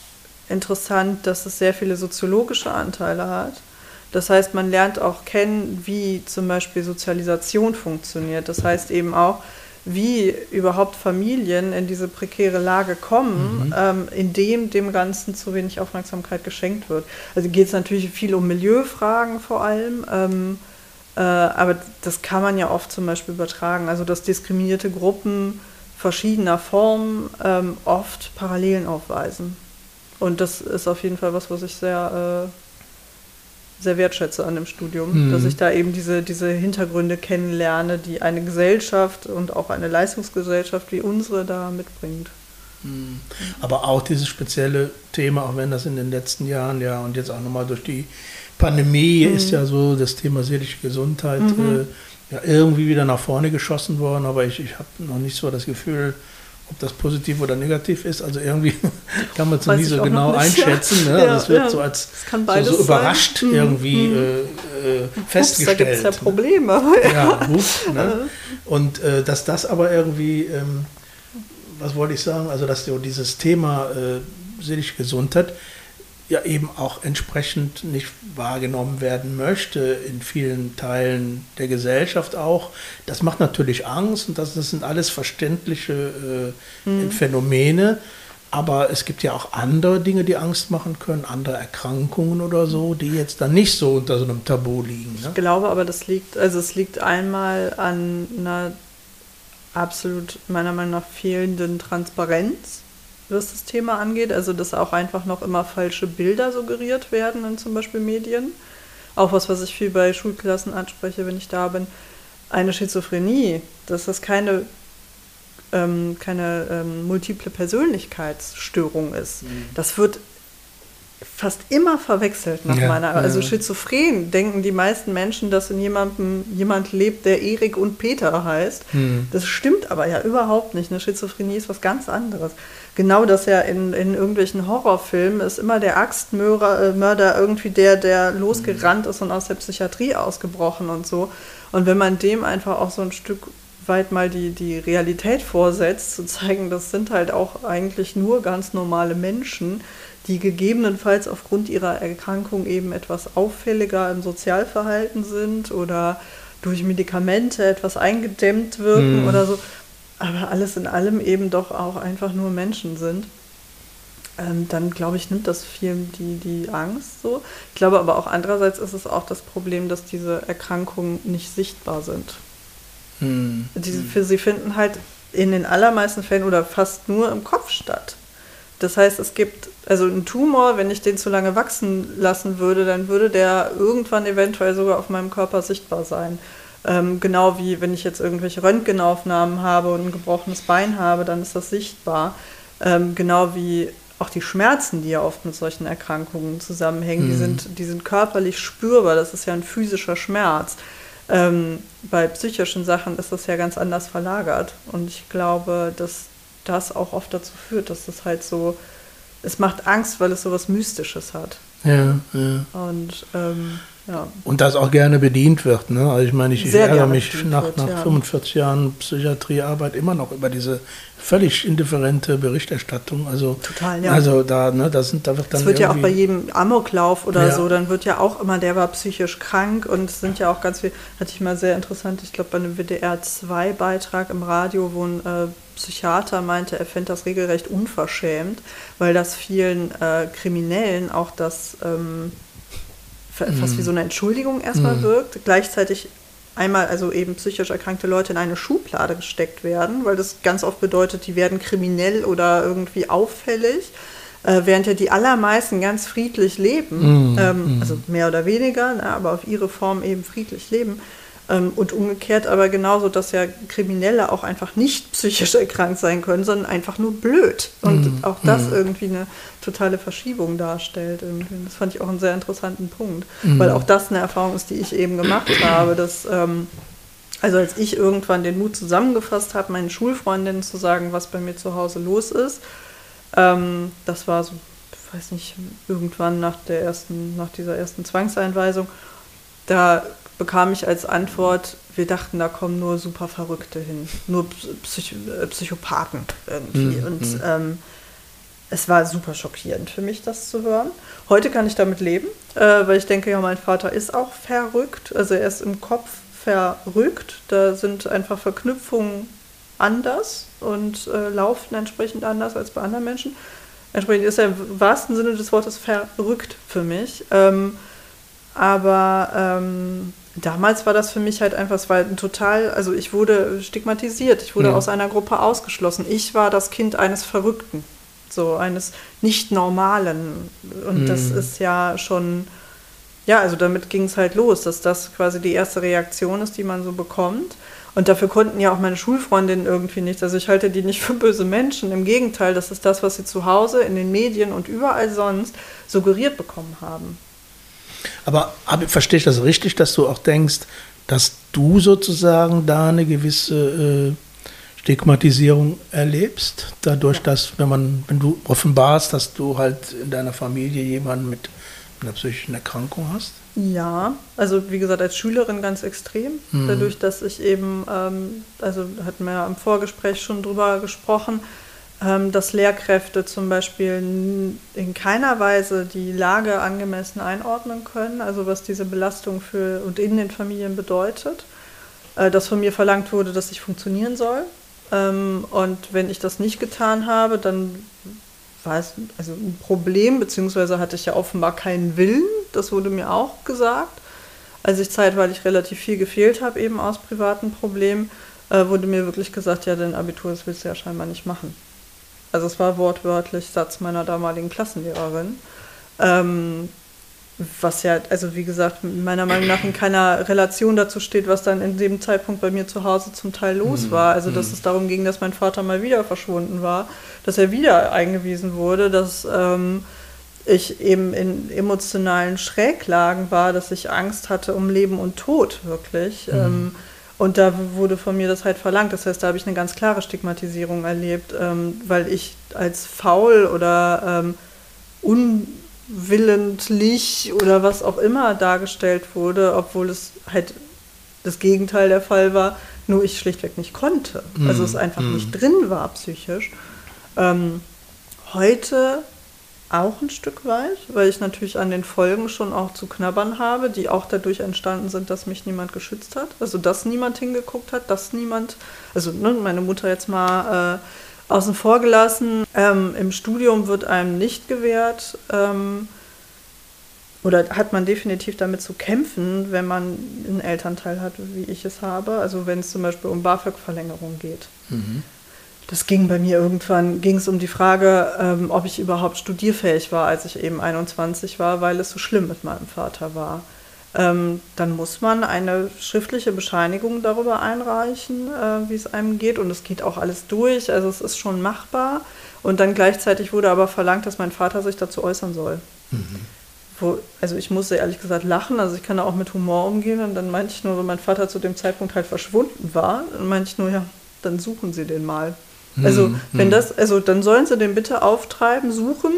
interessant, dass es sehr viele soziologische Anteile hat. Das heißt, man lernt auch kennen, wie zum Beispiel Sozialisation funktioniert. Das heißt eben auch, wie überhaupt Familien in diese prekäre Lage kommen, mhm. ähm, indem dem Ganzen zu wenig Aufmerksamkeit geschenkt wird. Also geht es natürlich viel um Milieufragen vor allem, ähm, äh, aber das kann man ja oft zum Beispiel übertragen. Also dass diskriminierte Gruppen verschiedener Formen ähm, oft Parallelen aufweisen. Und das ist auf jeden Fall was, was ich sehr... Äh, sehr wertschätze an dem Studium, mhm. dass ich da eben diese, diese Hintergründe kennenlerne, die eine Gesellschaft und auch eine Leistungsgesellschaft wie unsere da mitbringt. Mhm. Aber auch dieses spezielle Thema, auch wenn das in den letzten Jahren ja und jetzt auch nochmal durch die Pandemie mhm. ist ja so das Thema seelische Gesundheit mhm. äh, ja irgendwie wieder nach vorne geschossen worden, aber ich, ich habe noch nicht so das Gefühl, ob das positiv oder negativ ist, also irgendwie *laughs* kann man es nie so genau einschätzen. Ne? Ja, also es wird ja, so als so, so, überrascht sein. Mhm. irgendwie mhm. äh, äh, festgestellt. Da gibt es ja Probleme. ja, hups, ne? Und äh, dass das aber irgendwie, ähm, was wollte ich sagen, also dass so dieses Thema äh, seelische Gesundheit ja eben auch entsprechend nicht wahrgenommen werden möchte in vielen Teilen der Gesellschaft auch. Das macht natürlich Angst und das, das sind alles verständliche äh, mhm. Phänomene. Aber es gibt ja auch andere Dinge, die Angst machen können, andere Erkrankungen oder so, die jetzt dann nicht so unter so einem Tabu liegen. Ne? Ich glaube aber, das liegt, also es liegt einmal an einer absolut meiner Meinung nach fehlenden Transparenz was das Thema angeht. Also, dass auch einfach noch immer falsche Bilder suggeriert werden in zum Beispiel Medien. Auch was, was ich viel bei Schulklassen anspreche, wenn ich da bin. Eine Schizophrenie, dass das keine, ähm, keine ähm, multiple Persönlichkeitsstörung ist. Mhm. Das wird fast immer verwechselt nach ja, meiner. Also ja. schizophren denken die meisten Menschen, dass in jemandem jemand lebt, der Erik und Peter heißt. Mhm. Das stimmt aber ja überhaupt nicht. Eine Schizophrenie ist was ganz anderes. Genau das ja in, in irgendwelchen Horrorfilmen ist immer der Axtmörder äh, Mörder irgendwie der, der losgerannt ist und aus der Psychiatrie ausgebrochen und so. Und wenn man dem einfach auch so ein Stück weit mal die, die Realität vorsetzt, zu zeigen, das sind halt auch eigentlich nur ganz normale Menschen, die gegebenenfalls aufgrund ihrer Erkrankung eben etwas auffälliger im Sozialverhalten sind oder durch Medikamente etwas eingedämmt wirken mhm. oder so, aber alles in allem eben doch auch einfach nur Menschen sind. Ähm, dann glaube ich, nimmt das viel die, die Angst so. Ich glaube aber auch andererseits ist es auch das Problem, dass diese Erkrankungen nicht sichtbar sind. Mhm. Diese, für sie finden halt in den allermeisten Fällen oder fast nur im Kopf statt. Das heißt, es gibt also ein Tumor, wenn ich den zu lange wachsen lassen würde, dann würde der irgendwann eventuell sogar auf meinem Körper sichtbar sein. Ähm, genau wie wenn ich jetzt irgendwelche Röntgenaufnahmen habe und ein gebrochenes Bein habe, dann ist das sichtbar. Ähm, genau wie auch die Schmerzen, die ja oft mit solchen Erkrankungen zusammenhängen, mhm. die, sind, die sind körperlich spürbar. Das ist ja ein physischer Schmerz. Ähm, bei psychischen Sachen ist das ja ganz anders verlagert. Und ich glaube, dass das auch oft dazu führt, dass das halt so, es macht Angst, weil es so was Mystisches hat. Ja, ja. Und ähm, ja. Und das auch gerne bedient wird. Ne? Also ich meine, ich, ich ärgere mich nach, wird, nach ja. 45 Jahren Psychiatriearbeit immer noch über diese völlig indifferente Berichterstattung. Also, Total, ja. Also da, ne, da, sind, da wird dann. Es wird ja auch bei jedem Amoklauf oder ja. so, dann wird ja auch immer, der war psychisch krank und es sind ja auch ganz viel, hatte ich mal sehr interessant, ich glaube bei einem WDR-2-Beitrag im Radio, wo ein äh, Psychiater meinte, er fände das regelrecht unverschämt, weil das vielen äh, Kriminellen auch das. Ähm, fast wie so eine Entschuldigung erstmal mhm. wirkt. Gleichzeitig einmal also eben psychisch erkrankte Leute in eine Schublade gesteckt werden, weil das ganz oft bedeutet, die werden kriminell oder irgendwie auffällig, äh, während ja die allermeisten ganz friedlich leben, mm, ähm, mm. also mehr oder weniger, na, aber auf ihre Form eben friedlich leben. Ähm, und umgekehrt aber genauso, dass ja Kriminelle auch einfach nicht psychisch erkrankt sein können, sondern einfach nur blöd. Und mm, auch das mm. irgendwie eine totale Verschiebung darstellt. Irgendwie. Das fand ich auch einen sehr interessanten Punkt, mm. weil auch das eine Erfahrung ist, die ich eben gemacht *clears throat* habe, dass ähm, also als ich irgendwann den Mut zusammengefasst habe, meinen Schulfreundinnen zu sagen, was bei mir zu Hause los ist, ähm, das war so, ich weiß nicht, irgendwann nach der ersten, nach dieser ersten Zwangseinweisung, da bekam ich als Antwort, wir dachten, da kommen nur super Verrückte hin, nur Psych äh, Psychopathen irgendwie. Mhm. Und mhm. ähm, es war super schockierend für mich, das zu hören. Heute kann ich damit leben, äh, weil ich denke, ja, mein Vater ist auch verrückt. Also er ist im Kopf verrückt. Da sind einfach Verknüpfungen anders und äh, laufen entsprechend anders als bei anderen Menschen. Entsprechend ist er im wahrsten Sinne des Wortes verrückt für mich. Ähm, aber ähm, damals war das für mich halt einfach, es war total, also ich wurde stigmatisiert, ich wurde ja. aus einer Gruppe ausgeschlossen. Ich war das Kind eines Verrückten, so eines nicht-normalen. Und mhm. das ist ja schon, ja, also damit ging es halt los, dass das quasi die erste Reaktion ist, die man so bekommt. Und dafür konnten ja auch meine Schulfreundinnen irgendwie nichts. Also ich halte die nicht für böse Menschen. Im Gegenteil, das ist das, was sie zu Hause, in den Medien und überall sonst suggeriert bekommen haben. Aber, aber verstehe ich das richtig, dass du auch denkst, dass du sozusagen da eine gewisse äh, Stigmatisierung erlebst, dadurch, dass wenn man, wenn du offenbarst, dass du halt in deiner Familie jemanden mit einer psychischen Erkrankung hast? Ja, also wie gesagt, als Schülerin ganz extrem. Mhm. Dadurch, dass ich eben, ähm, also hatten wir ja im Vorgespräch schon drüber gesprochen, dass Lehrkräfte zum Beispiel in keiner Weise die Lage angemessen einordnen können, also was diese Belastung für und in den Familien bedeutet. Äh, dass von mir verlangt wurde, dass ich funktionieren soll. Ähm, und wenn ich das nicht getan habe, dann war es also ein Problem, beziehungsweise hatte ich ja offenbar keinen Willen. Das wurde mir auch gesagt. Als ich zeitweilig relativ viel gefehlt habe, eben aus privaten Problemen, äh, wurde mir wirklich gesagt, ja, dein Abitur, das willst du ja scheinbar nicht machen. Also es war wortwörtlich Satz meiner damaligen Klassenlehrerin. Ähm, was ja, also wie gesagt, meiner Meinung nach in keiner Relation dazu steht, was dann in dem Zeitpunkt bei mir zu Hause zum Teil los mhm. war. Also dass mhm. es darum ging, dass mein Vater mal wieder verschwunden war, dass er wieder eingewiesen wurde, dass ähm, ich eben in emotionalen Schräglagen war, dass ich Angst hatte um Leben und Tod wirklich. Mhm. Ähm, und da wurde von mir das halt verlangt. Das heißt, da habe ich eine ganz klare Stigmatisierung erlebt, ähm, weil ich als faul oder ähm, un willentlich oder was auch immer dargestellt wurde, obwohl es halt das Gegenteil der Fall war, nur ich schlichtweg nicht konnte. Mm. Also es einfach mm. nicht drin war psychisch. Ähm, heute auch ein Stück weit, weil ich natürlich an den Folgen schon auch zu knabbern habe, die auch dadurch entstanden sind, dass mich niemand geschützt hat. Also dass niemand hingeguckt hat, dass niemand, also ne, meine Mutter jetzt mal äh, außen vor gelassen. Ähm, Im Studium wird einem nicht gewährt ähm, oder hat man definitiv damit zu kämpfen, wenn man einen Elternteil hat, wie ich es habe. Also wenn es zum Beispiel um BAföG-Verlängerung geht. Mhm. Das ging bei mir irgendwann, ging es um die Frage, ähm, ob ich überhaupt studierfähig war, als ich eben 21 war, weil es so schlimm mit meinem Vater war ähm, dann muss man eine schriftliche Bescheinigung darüber einreichen, äh, wie es einem geht. Und es geht auch alles durch, also es ist schon machbar. Und dann gleichzeitig wurde aber verlangt, dass mein Vater sich dazu äußern soll. Mhm. Wo, also ich musste ehrlich gesagt lachen, also ich kann da auch mit Humor umgehen. Und dann meinte ich nur, wenn mein Vater zu dem Zeitpunkt halt verschwunden war, dann meinte ich nur, ja, dann suchen Sie den mal. Also mhm. wenn das, also dann sollen Sie den bitte auftreiben, suchen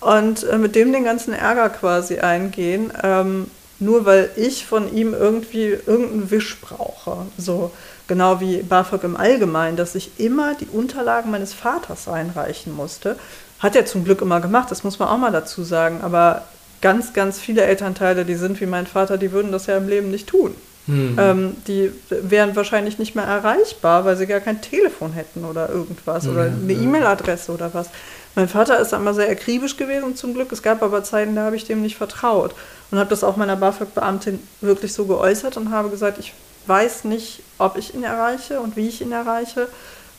und äh, mit dem den ganzen Ärger quasi eingehen. Ähm, nur weil ich von ihm irgendwie irgendeinen Wisch brauche. So genau wie BAföG im Allgemeinen, dass ich immer die Unterlagen meines Vaters einreichen musste. Hat er zum Glück immer gemacht, das muss man auch mal dazu sagen. Aber ganz, ganz viele Elternteile, die sind wie mein Vater, die würden das ja im Leben nicht tun. Mhm. Ähm, die wären wahrscheinlich nicht mehr erreichbar, weil sie gar kein Telefon hätten oder irgendwas oder eine E-Mail-Adresse oder was. Mein Vater ist immer sehr akribisch gewesen zum Glück. Es gab aber Zeiten, da habe ich dem nicht vertraut und habe das auch meiner BAföG-Beamtin wirklich so geäußert und habe gesagt, ich weiß nicht, ob ich ihn erreiche und wie ich ihn erreiche.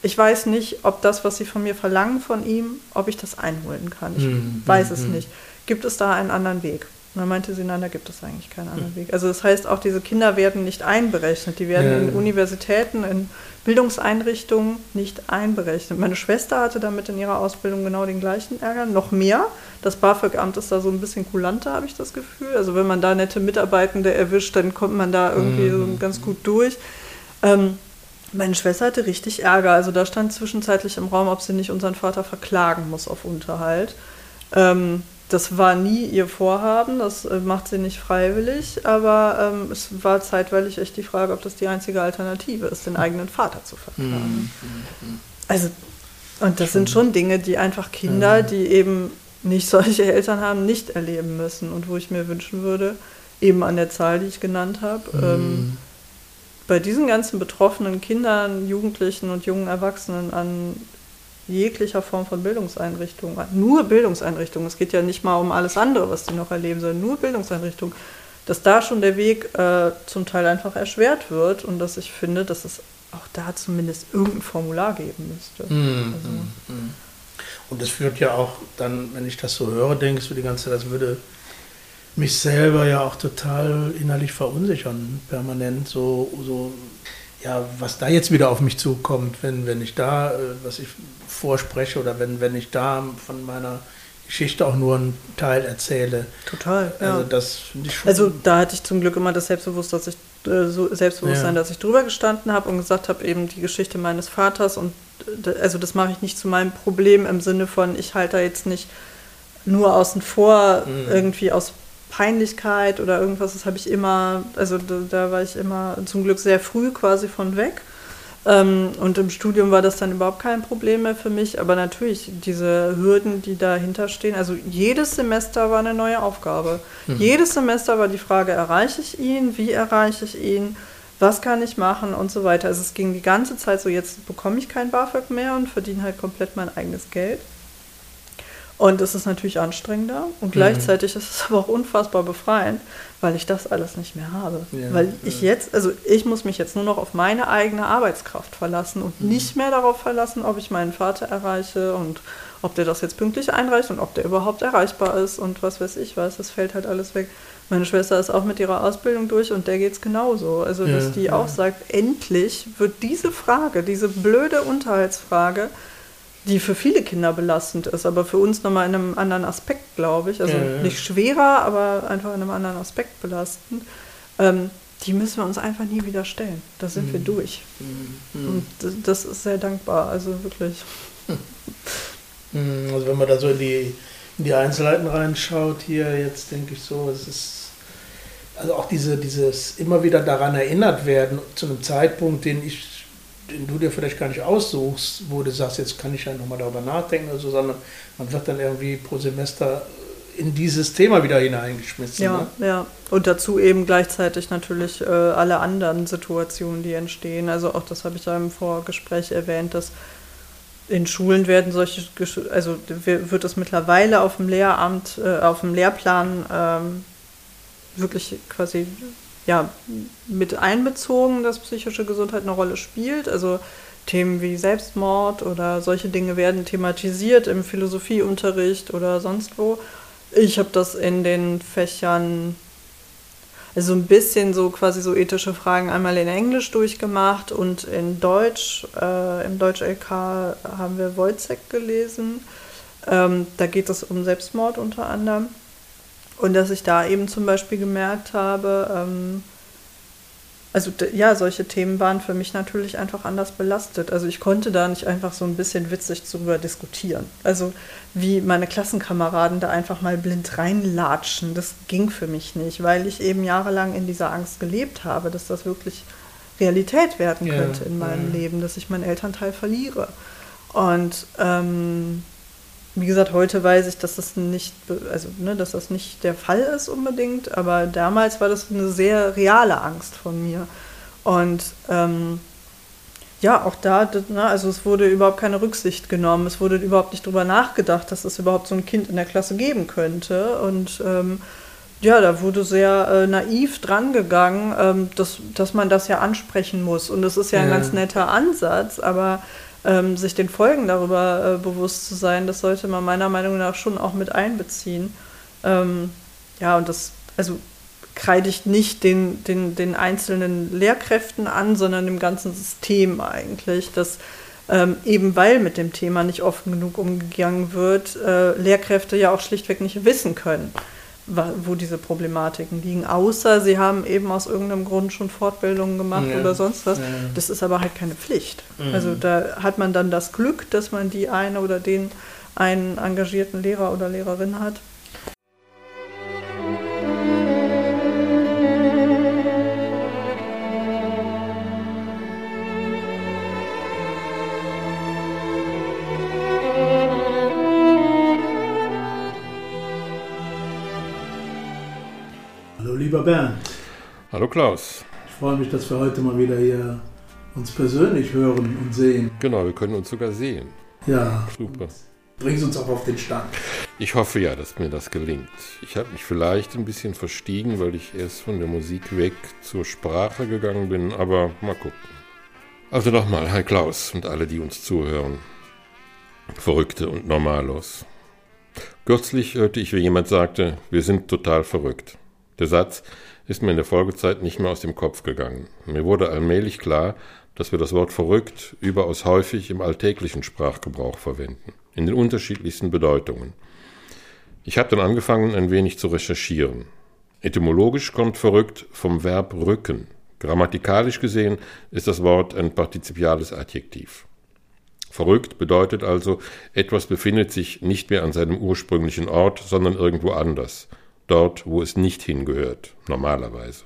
Ich weiß nicht, ob das, was sie von mir verlangen von ihm, ob ich das einholen kann. Ich mhm. weiß es mhm. nicht. Gibt es da einen anderen Weg? Und dann meinte sie, nein, da gibt es eigentlich keinen anderen Weg. Also das heißt, auch diese Kinder werden nicht einberechnet. Die werden ja. in Universitäten, in Bildungseinrichtungen nicht einberechnet. Meine Schwester hatte damit in ihrer Ausbildung genau den gleichen Ärger, noch mehr. Das BAföG-Amt ist da so ein bisschen kulanter, habe ich das Gefühl. Also wenn man da nette Mitarbeitende erwischt, dann kommt man da irgendwie mhm. so ganz gut durch. Ähm, meine Schwester hatte richtig Ärger. Also da stand zwischenzeitlich im Raum, ob sie nicht unseren Vater verklagen muss auf Unterhalt. Ähm, das war nie ihr Vorhaben, das äh, macht sie nicht freiwillig, aber ähm, es war zeitweilig echt die Frage, ob das die einzige Alternative ist, den eigenen Vater zu verklagen. Mhm. Also Und das sind schon Dinge, die einfach Kinder, Ja. die eben nicht solche *laughs* Eltern haben, nicht erleben müssen. Und wo ich mir wünschen würde, eben an der Zahl, die ich genannt habe, ähm, bei diesen ganzen betroffenen Kindern, Jugendlichen und jungen Erwachsenen an jeglicher Form von Bildungseinrichtungen, nur Bildungseinrichtungen, es geht ja nicht mal um alles andere, was die noch erleben, sondern nur Bildungseinrichtungen, dass da schon der Weg äh, zum Teil einfach erschwert wird und dass ich finde, dass es auch da zumindest irgendein Formular geben müsste. Mhm. Also, Mhm. Und das führt ja auch dann, wenn ich das so höre, denkst du die ganze Zeit, das würde mich selber ja auch total innerlich verunsichern, permanent so, so ja, was da jetzt wieder auf mich zukommt, wenn, wenn ich da, äh, was ich vorspreche oder wenn, wenn ich da von meiner Geschichte auch nur einen Teil erzähle. total, ja. Also das finde ich schon. Also da hatte ich zum Glück immer das Selbstbewusstsein, dass ich, äh, so Selbstbewusstsein, Ja. dass ich drüber gestanden habe und gesagt habe, eben die Geschichte meines Vaters und äh, also das mache ich nicht zu meinem Problem im Sinne von, ich halte da jetzt nicht nur außen vor, Mhm. irgendwie aus Peinlichkeit oder irgendwas, das habe ich immer, also da, da war ich immer zum Glück sehr früh quasi von weg. Ähm, und im Studium war das dann überhaupt kein Problem mehr für mich. Aber natürlich, diese Hürden, die dahinter stehen, also jedes Semester war eine neue Aufgabe. Jedes Semester war die Frage, erreiche ich ihn, wie erreiche ich ihn, was kann ich machen und so weiter. Also es ging die ganze Zeit so, jetzt bekomme ich kein BAföG mehr und verdiene halt komplett mein eigenes Geld. Und es ist natürlich anstrengender und gleichzeitig ist es aber auch unfassbar befreiend, weil ich das alles nicht mehr habe. Ja, weil ich jetzt, also ich muss mich jetzt nur noch auf meine eigene Arbeitskraft verlassen und nicht mehr darauf verlassen, ob ich meinen Vater erreiche und ob der das jetzt pünktlich einreicht und ob der überhaupt erreichbar ist und was weiß ich was. Das fällt halt alles weg. Meine Schwester ist auch mit ihrer Ausbildung durch und der geht es genauso. Also, dass Ja, die ja. auch sagt, endlich wird diese Frage, diese blöde Unterhaltsfrage, die für viele Kinder belastend ist, aber für uns nochmal in einem anderen Aspekt, glaube ich. Also Ja, ja. nicht schwerer, aber einfach in einem anderen Aspekt belastend. Ähm, die müssen wir uns einfach nie wieder stellen. Da sind wir durch. Mhm. Und das ist sehr dankbar, also wirklich. *laughs* Mm, Also wenn man da so in die, in die Einzelheiten reinschaut, hier jetzt denke ich so, es ist also auch diese, dieses immer wieder daran erinnert werden zu einem Zeitpunkt, den ich, den du dir vielleicht gar nicht aussuchst, wo du sagst, jetzt kann ich ja nochmal darüber nachdenken oder so, sondern man wird dann irgendwie pro Semester in dieses Thema wieder hineingeschmissen. Ja, Ne? ja. Und dazu eben gleichzeitig natürlich äh, alle anderen Situationen, die entstehen. Also auch das habe ich ja im Vorgespräch erwähnt, dass in Schulen werden solche, also wir- wird es mittlerweile auf dem Lehramt, äh, auf dem Lehrplan ähm, wirklich quasi ja, mit einbezogen, dass psychische Gesundheit eine Rolle spielt. Also Themen wie Selbstmord oder solche Dinge werden thematisiert im Philosophieunterricht oder sonst wo. Ich habe das in den Fächern, also ein bisschen so quasi so ethische Fragen einmal in Englisch durchgemacht und in Deutsch, äh, im Deutsch-LK haben wir Wojcek gelesen. Ähm, da geht es um Selbstmord unter anderem. Und dass ich da eben zum Beispiel gemerkt habe, ähm, also ja, solche Themen waren für mich natürlich einfach anders belastet. Also ich konnte da nicht einfach so ein bisschen witzig drüber diskutieren. Also wie meine Klassenkameraden da einfach mal blind reinlatschen, das ging für mich nicht, weil ich eben jahrelang in dieser Angst gelebt habe, dass das wirklich Realität werden Ja, könnte in meinem ja. Leben, dass ich meinen Elternteil verliere. Und ähm, wie gesagt, heute weiß ich, dass das nicht, also ne, dass das nicht der Fall ist unbedingt, aber damals war das eine sehr reale Angst von mir. Und ähm, ja, auch da, ne, also es wurde überhaupt keine Rücksicht genommen, es wurde überhaupt nicht drüber nachgedacht, dass es überhaupt so ein Kind in der Klasse geben könnte. Und ähm, ja, da wurde sehr äh, naiv drangegangen, ähm, dass, dass man das ja ansprechen muss. Und das ist ja ein Ja. ganz netter Ansatz, aber ähm, sich den Folgen darüber äh, bewusst zu sein, das sollte man meiner Meinung nach schon auch mit einbeziehen. Ähm, ja, und das, also kreide ich nicht den, den, den einzelnen Lehrkräften an, sondern dem ganzen System eigentlich, dass ähm, eben weil mit dem Thema nicht offen genug umgegangen wird, äh, Lehrkräfte ja auch schlichtweg nicht wissen können, wo diese Problematiken liegen, außer sie haben eben aus irgendeinem Grund schon Fortbildungen gemacht Ja. oder sonst was. Ja. Das ist aber halt keine Pflicht. Mhm. Also da hat man dann das Glück, dass man die eine oder den einen engagierten Lehrer oder Lehrerin hat. Klaus. Ich freue mich, dass wir heute mal wieder hier uns persönlich hören und sehen. Genau, wir können uns sogar sehen. Ja. Super. Bringst uns auch auf den Stand. Ich hoffe ja, dass mir das gelingt. Ich habe mich vielleicht ein bisschen verstiegen, weil ich erst von der Musik weg zur Sprache gegangen bin, aber mal gucken. Also nochmal, hi Klaus und alle, die uns zuhören. Verrückte und Normalos. Kürzlich hörte ich, wie jemand sagte, wir sind total verrückt. Der Satz ist mir in der Folgezeit nicht mehr aus dem Kopf gegangen. Mir wurde allmählich klar, dass wir das Wort verrückt überaus häufig im alltäglichen Sprachgebrauch verwenden, in den unterschiedlichsten Bedeutungen. Ich habe dann angefangen, ein wenig zu recherchieren. Etymologisch kommt verrückt vom Verb rücken. Grammatikalisch gesehen ist das Wort ein partizipiales Adjektiv. Verrückt bedeutet also, etwas befindet sich nicht mehr an seinem ursprünglichen Ort, sondern irgendwo anders, dort, wo es nicht hingehört, normalerweise.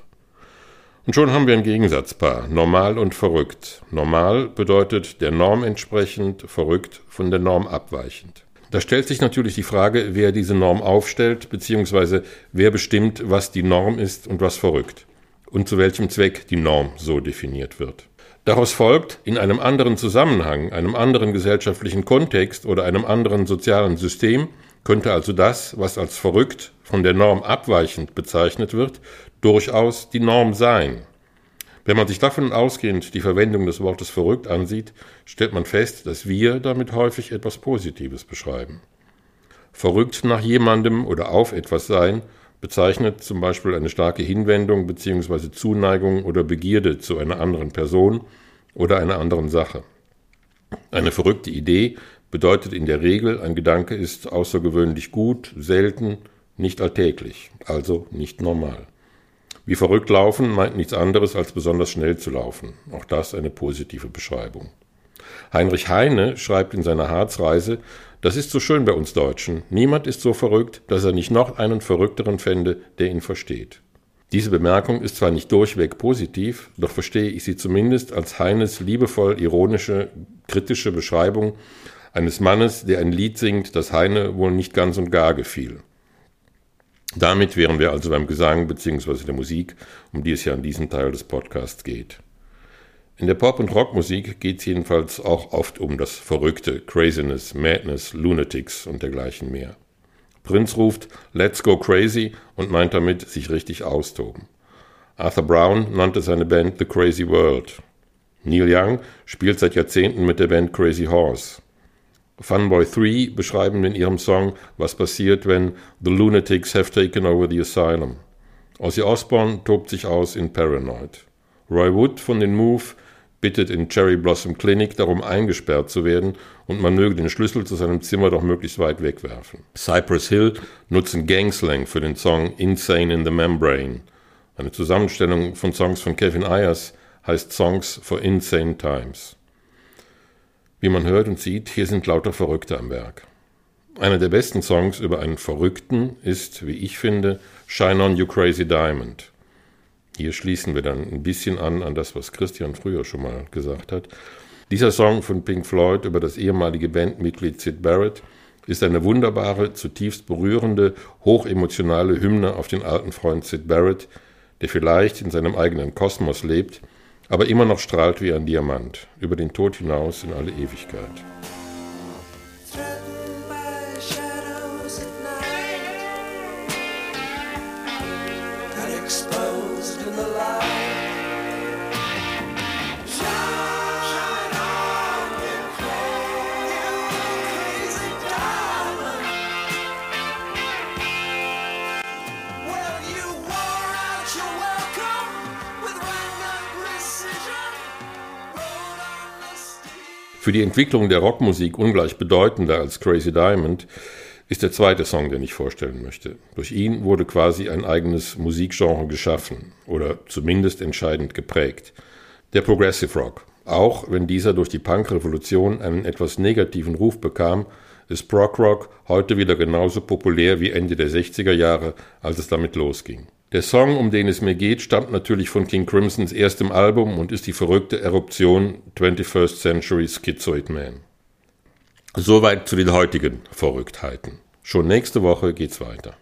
Und schon haben wir ein Gegensatzpaar, normal und verrückt. Normal bedeutet der Norm entsprechend, verrückt von der Norm abweichend. Da stellt sich natürlich die Frage, wer diese Norm aufstellt, beziehungsweise wer bestimmt, was die Norm ist und was verrückt und zu welchem Zweck die Norm so definiert wird. Daraus folgt, in einem anderen Zusammenhang, einem anderen gesellschaftlichen Kontext oder einem anderen sozialen System könnte also das, was als verrückt von der Norm abweichend bezeichnet wird, durchaus die Norm sein. Wenn man sich davon ausgehend die Verwendung des Wortes verrückt ansieht, stellt man fest, dass wir damit häufig etwas Positives beschreiben. Verrückt nach jemandem oder auf etwas sein bezeichnet zum Beispiel eine starke Hinwendung bzw. Zuneigung oder Begierde zu einer anderen Person oder einer anderen Sache. Eine verrückte Idee bedeutet in der Regel, ein Gedanke ist außergewöhnlich gut, selten, nicht alltäglich, also nicht normal. Wie verrückt laufen meint nichts anderes als besonders schnell zu laufen. Auch das eine positive Beschreibung. Heinrich Heine schreibt in seiner Harzreise, das ist so schön bei uns Deutschen. Niemand ist so verrückt, dass er nicht noch einen Verrückteren fände, der ihn versteht. Diese Bemerkung ist zwar nicht durchweg positiv, doch verstehe ich sie zumindest als Heines liebevoll ironische, kritische Beschreibung eines Mannes, der ein Lied singt, das Heine wohl nicht ganz und gar gefiel. Damit wären wir also beim Gesang bzw. der Musik, um die es ja in diesem Teil des Podcasts geht. In der Pop- und Rockmusik geht es jedenfalls auch oft um das Verrückte, Craziness, Madness, Lunatics und dergleichen mehr. Prinz ruft Let's go crazy und meint damit sich richtig austoben. Arthur Brown nannte seine Band The Crazy World. Neil Young spielt seit Jahrzehnten mit der Band Crazy Horse. Funboy 3 beschreiben in ihrem Song, was passiert, wenn The Lunatics have taken over the asylum. Ozzy Osbourne tobt sich aus in Paranoid. Roy Wood von den Move bittet in Cherry Blossom Clinic darum, eingesperrt zu werden und man möge den Schlüssel zu seinem Zimmer doch möglichst weit wegwerfen. Cypress Hill nutzen Gangslang für den Song Insane in the Membrane. Eine Zusammenstellung von Songs von Kevin Ayers heißt Songs for Insane Times. Wie man hört und sieht, hier sind lauter Verrückte am Werk. Einer der besten Songs über einen Verrückten ist, wie ich finde, Shine on You Crazy Diamond. Hier schließen wir dann ein bisschen an an das, was Christian früher schon mal gesagt hat. Dieser Song von Pink Floyd über das ehemalige Bandmitglied Sid Barrett ist eine wunderbare, zutiefst berührende, hochemotionale Hymne auf den alten Freund Sid Barrett, der vielleicht in seinem eigenen Kosmos lebt, aber immer noch strahlt wie ein Diamant, über den Tod hinaus in alle Ewigkeit. Für die Entwicklung der Rockmusik ungleich bedeutender als Crazy Diamond ist der zweite Song, den ich vorstellen möchte. Durch ihn wurde quasi ein eigenes Musikgenre geschaffen oder zumindest entscheidend geprägt. Der Progressive Rock. Auch wenn dieser durch die Punk-Revolution einen etwas negativen Ruf bekam, ist Prog Rock heute wieder genauso populär wie Ende der 60er Jahre, als es damit losging. Der Song, um den es mir geht, stammt natürlich von King Crimsons erstem Album und ist die verrückte Eruption 21st Century Schizoid Man. Soweit zu den heutigen Verrücktheiten. Schon nächste Woche geht's weiter.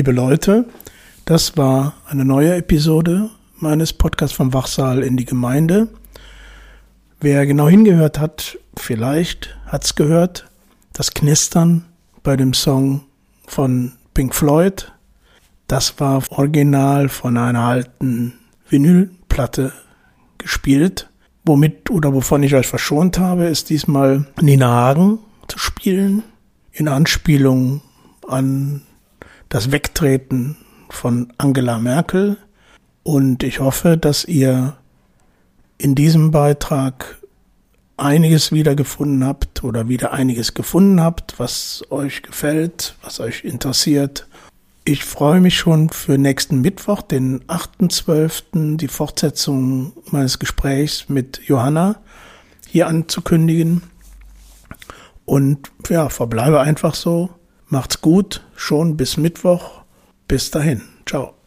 Liebe Leute, das war eine neue Episode meines Podcasts vom Wachsaal in die Gemeinde. Wer genau hingehört hat, vielleicht hat's gehört, das Knistern bei dem Song von Pink Floyd. Das war original von einer alten Vinylplatte gespielt. Womit oder wovon ich euch verschont habe, ist diesmal Nina Hagen zu spielen, in Anspielung an das Wegtreten von Angela Merkel. Und ich hoffe, dass ihr in diesem Beitrag einiges wiedergefunden habt oder wieder einiges gefunden habt, was euch gefällt, was euch interessiert. Ich freue mich schon für nächsten Mittwoch, den 8.12., die Fortsetzung meines Gesprächs mit Johanna hier anzukündigen. Und ja, verbleibe einfach so. Macht's gut, schon bis Mittwoch. Bis dahin. Ciao.